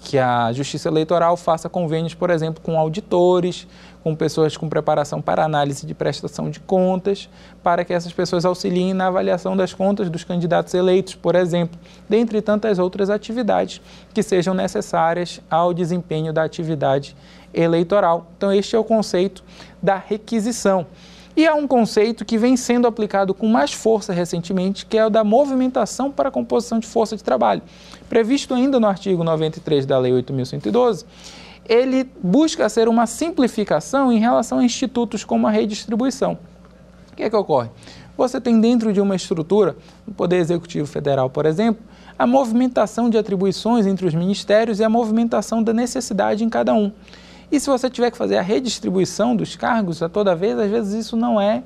que a Justiça Eleitoral faça convênios, por exemplo, com auditores, com pessoas com preparação para análise de prestação de contas, para que essas pessoas auxiliem na avaliação das contas dos candidatos eleitos, por exemplo, dentre tantas outras atividades que sejam necessárias ao desempenho da atividade eleitoral. Então, este é o conceito da requisição. E há um conceito que vem sendo aplicado com mais força recentemente, que é o da movimentação para a composição de força de trabalho. Previsto ainda no artigo 93 da Lei 8.112, ele busca ser uma simplificação em relação a institutos como a redistribuição. O que é que ocorre? Você tem dentro de uma estrutura, no Poder Executivo Federal, por exemplo, a movimentação de atribuições entre os ministérios e a movimentação da necessidade em cada um. E se você tiver que fazer a redistribuição dos cargos a toda vez, às vezes isso não é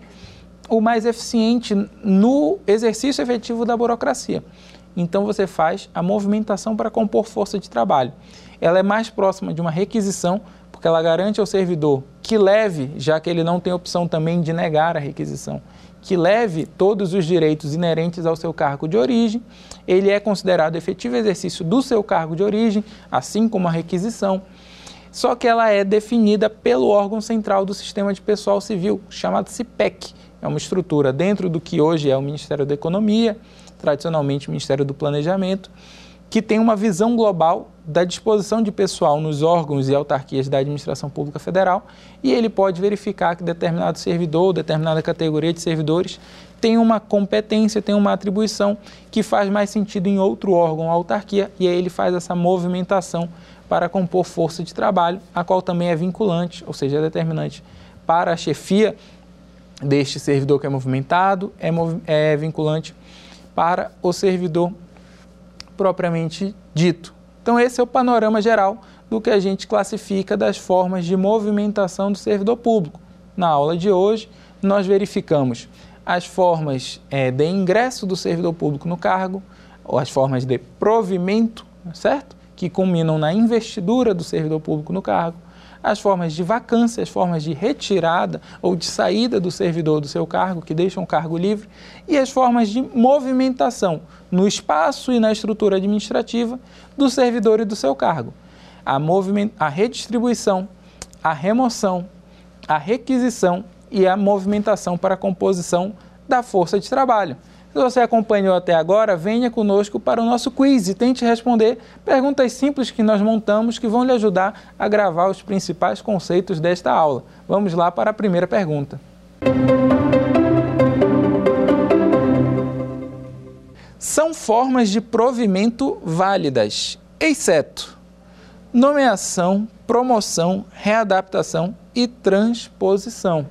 o mais eficiente no exercício efetivo da burocracia. Então você faz a movimentação para compor força de trabalho. Ela é mais próxima de uma requisição, porque ela garante ao servidor que leve, já que ele não tem opção também de negar a requisição, que leve todos os direitos inerentes ao seu cargo de origem. Ele é considerado efetivo exercício do seu cargo de origem, assim como a requisição só que ela é definida pelo órgão central do Sistema de Pessoal Civil, chamado CIPEC. É uma estrutura dentro do que hoje é o Ministério da Economia, tradicionalmente o Ministério do Planejamento, que tem uma visão global da disposição de pessoal nos órgãos e autarquias da administração pública federal e ele pode verificar que determinado servidor, determinada categoria de servidores tem uma competência, tem uma atribuição que faz mais sentido em outro órgão ou autarquia e aí ele faz essa movimentação para compor força de trabalho, a qual também é vinculante, ou seja, é determinante para a chefia deste servidor que é movimentado, é, mov é vinculante para o servidor propriamente dito. Então, esse é o panorama geral do que a gente classifica das formas de movimentação do servidor público. Na aula de hoje, nós verificamos as formas é, de ingresso do servidor público no cargo, ou as formas de provimento, certo? que culminam na investidura do servidor público no cargo, as formas de vacância, as formas de retirada ou de saída do servidor do seu cargo, que deixam o cargo livre, e as formas de movimentação no espaço e na estrutura administrativa do servidor e do seu cargo. A, moviment... a redistribuição, a remoção, a requisição e a movimentação para a composição da força de trabalho. Se você acompanhou até agora, venha conosco para o nosso quiz e tente responder perguntas simples que nós montamos que vão lhe ajudar a gravar os principais conceitos desta aula. Vamos lá para a primeira pergunta. São formas de provimento válidas, exceto nomeação, promoção, readaptação e transposição.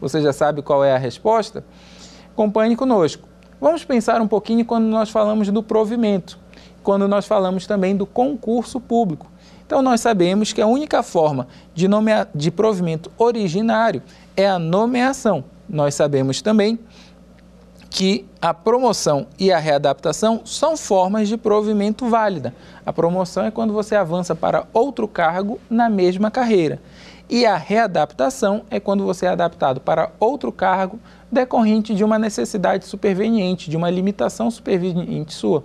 Você já sabe qual é a resposta? Acompanhe conosco. Vamos pensar um pouquinho quando nós falamos do provimento, quando nós falamos também do concurso público. Então, nós sabemos que a única forma de, de provimento originário é a nomeação. Nós sabemos também que a promoção e a readaptação são formas de provimento válida. A promoção é quando você avança para outro cargo na mesma carreira. E a readaptação é quando você é adaptado para outro cargo decorrente de uma necessidade superveniente, de uma limitação superveniente sua.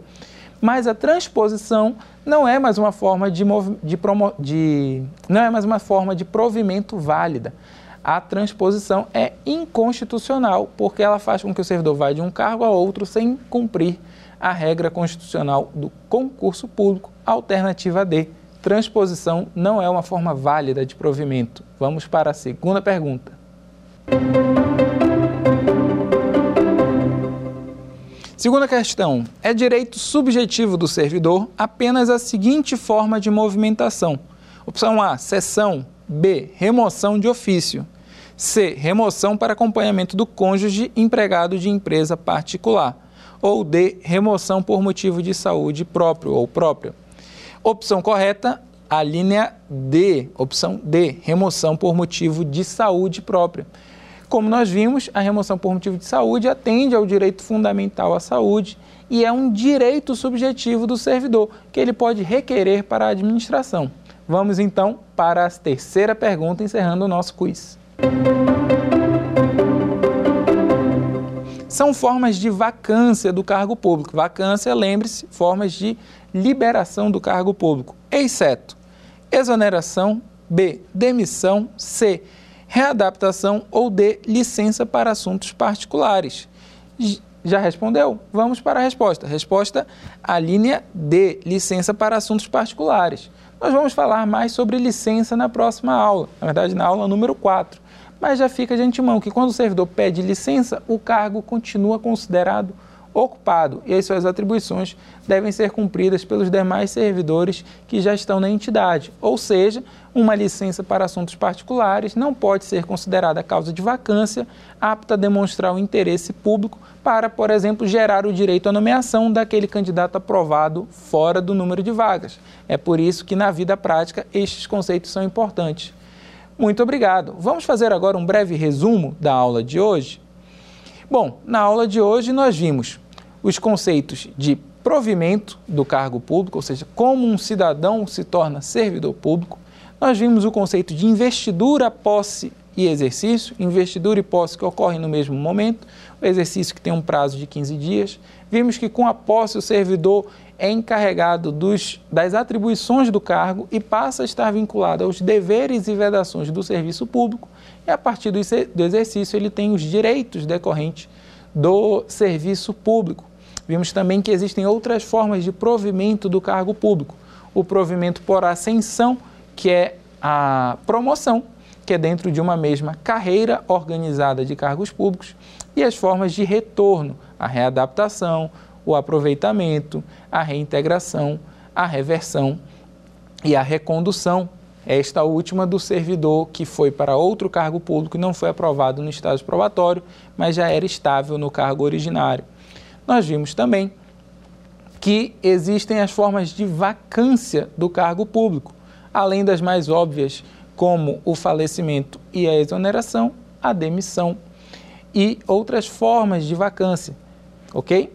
Mas a transposição não é mais uma forma de, de, de não é mais uma forma de provimento válida. A transposição é inconstitucional porque ela faz com que o servidor vá de um cargo a outro sem cumprir a regra constitucional do concurso público, alternativa D transposição não é uma forma válida de provimento. Vamos para a segunda pergunta. Segunda questão: é direito subjetivo do servidor apenas a seguinte forma de movimentação? Opção A: cessão. B: remoção de ofício. C. Remoção para acompanhamento do cônjuge empregado de empresa particular. Ou D. Remoção por motivo de saúde próprio ou própria. Opção correta, a linha D. Opção D. Remoção por motivo de saúde própria. Como nós vimos, a remoção por motivo de saúde atende ao direito fundamental à saúde e é um direito subjetivo do servidor que ele pode requerer para a administração. Vamos então para a terceira pergunta, encerrando o nosso quiz. São formas de vacância do cargo público. Vacância, lembre-se, formas de liberação do cargo público, exceto exoneração, B, demissão, C, readaptação ou D, licença para assuntos particulares. Já respondeu? Vamos para a resposta. Resposta a linha D, licença para assuntos particulares. Nós vamos falar mais sobre licença na próxima aula, na verdade, na aula número 4. Mas já fica de antemão que quando o servidor pede licença, o cargo continua considerado ocupado e as suas atribuições devem ser cumpridas pelos demais servidores que já estão na entidade. Ou seja, uma licença para assuntos particulares não pode ser considerada causa de vacância apta a demonstrar o interesse público para, por exemplo, gerar o direito à nomeação daquele candidato aprovado fora do número de vagas. É por isso que na vida prática estes conceitos são importantes. Muito obrigado. Vamos fazer agora um breve resumo da aula de hoje? Bom, na aula de hoje nós vimos os conceitos de provimento do cargo público, ou seja, como um cidadão se torna servidor público. Nós vimos o conceito de investidura, posse e exercício, investidura e posse que ocorrem no mesmo momento, o exercício que tem um prazo de 15 dias. Vimos que com a posse o servidor é encarregado dos, das atribuições do cargo e passa a estar vinculado aos deveres e vedações do serviço público, e a partir do, do exercício ele tem os direitos decorrentes do serviço público. Vimos também que existem outras formas de provimento do cargo público. O provimento por ascensão, que é a promoção, que é dentro de uma mesma carreira organizada de cargos públicos, e as formas de retorno, a readaptação, o aproveitamento, a reintegração, a reversão e a recondução. Esta última do servidor que foi para outro cargo público e não foi aprovado no estágio probatório, mas já era estável no cargo originário. Nós vimos também que existem as formas de vacância do cargo público, além das mais óbvias, como o falecimento e a exoneração, a demissão e outras formas de vacância, ok?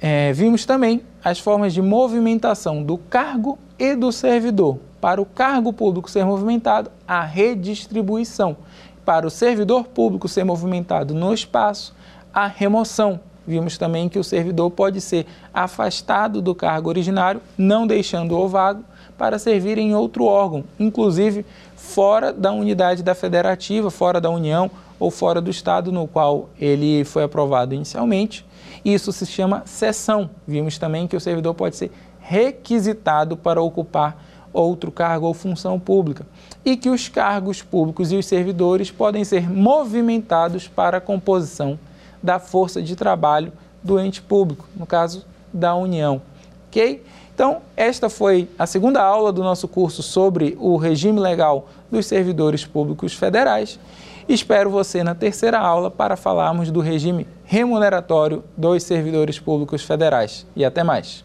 É, vimos também as formas de movimentação do cargo e do servidor. Para o cargo público ser movimentado, a redistribuição. Para o servidor público ser movimentado no espaço, a remoção vimos também que o servidor pode ser afastado do cargo originário, não deixando-o vago, para servir em outro órgão, inclusive fora da unidade da federativa, fora da União ou fora do estado no qual ele foi aprovado inicialmente. Isso se chama sessão. Vimos também que o servidor pode ser requisitado para ocupar outro cargo ou função pública e que os cargos públicos e os servidores podem ser movimentados para a composição da força de trabalho do ente público, no caso da União. Ok? Então, esta foi a segunda aula do nosso curso sobre o regime legal dos servidores públicos federais. Espero você na terceira aula para falarmos do regime remuneratório dos servidores públicos federais. E até mais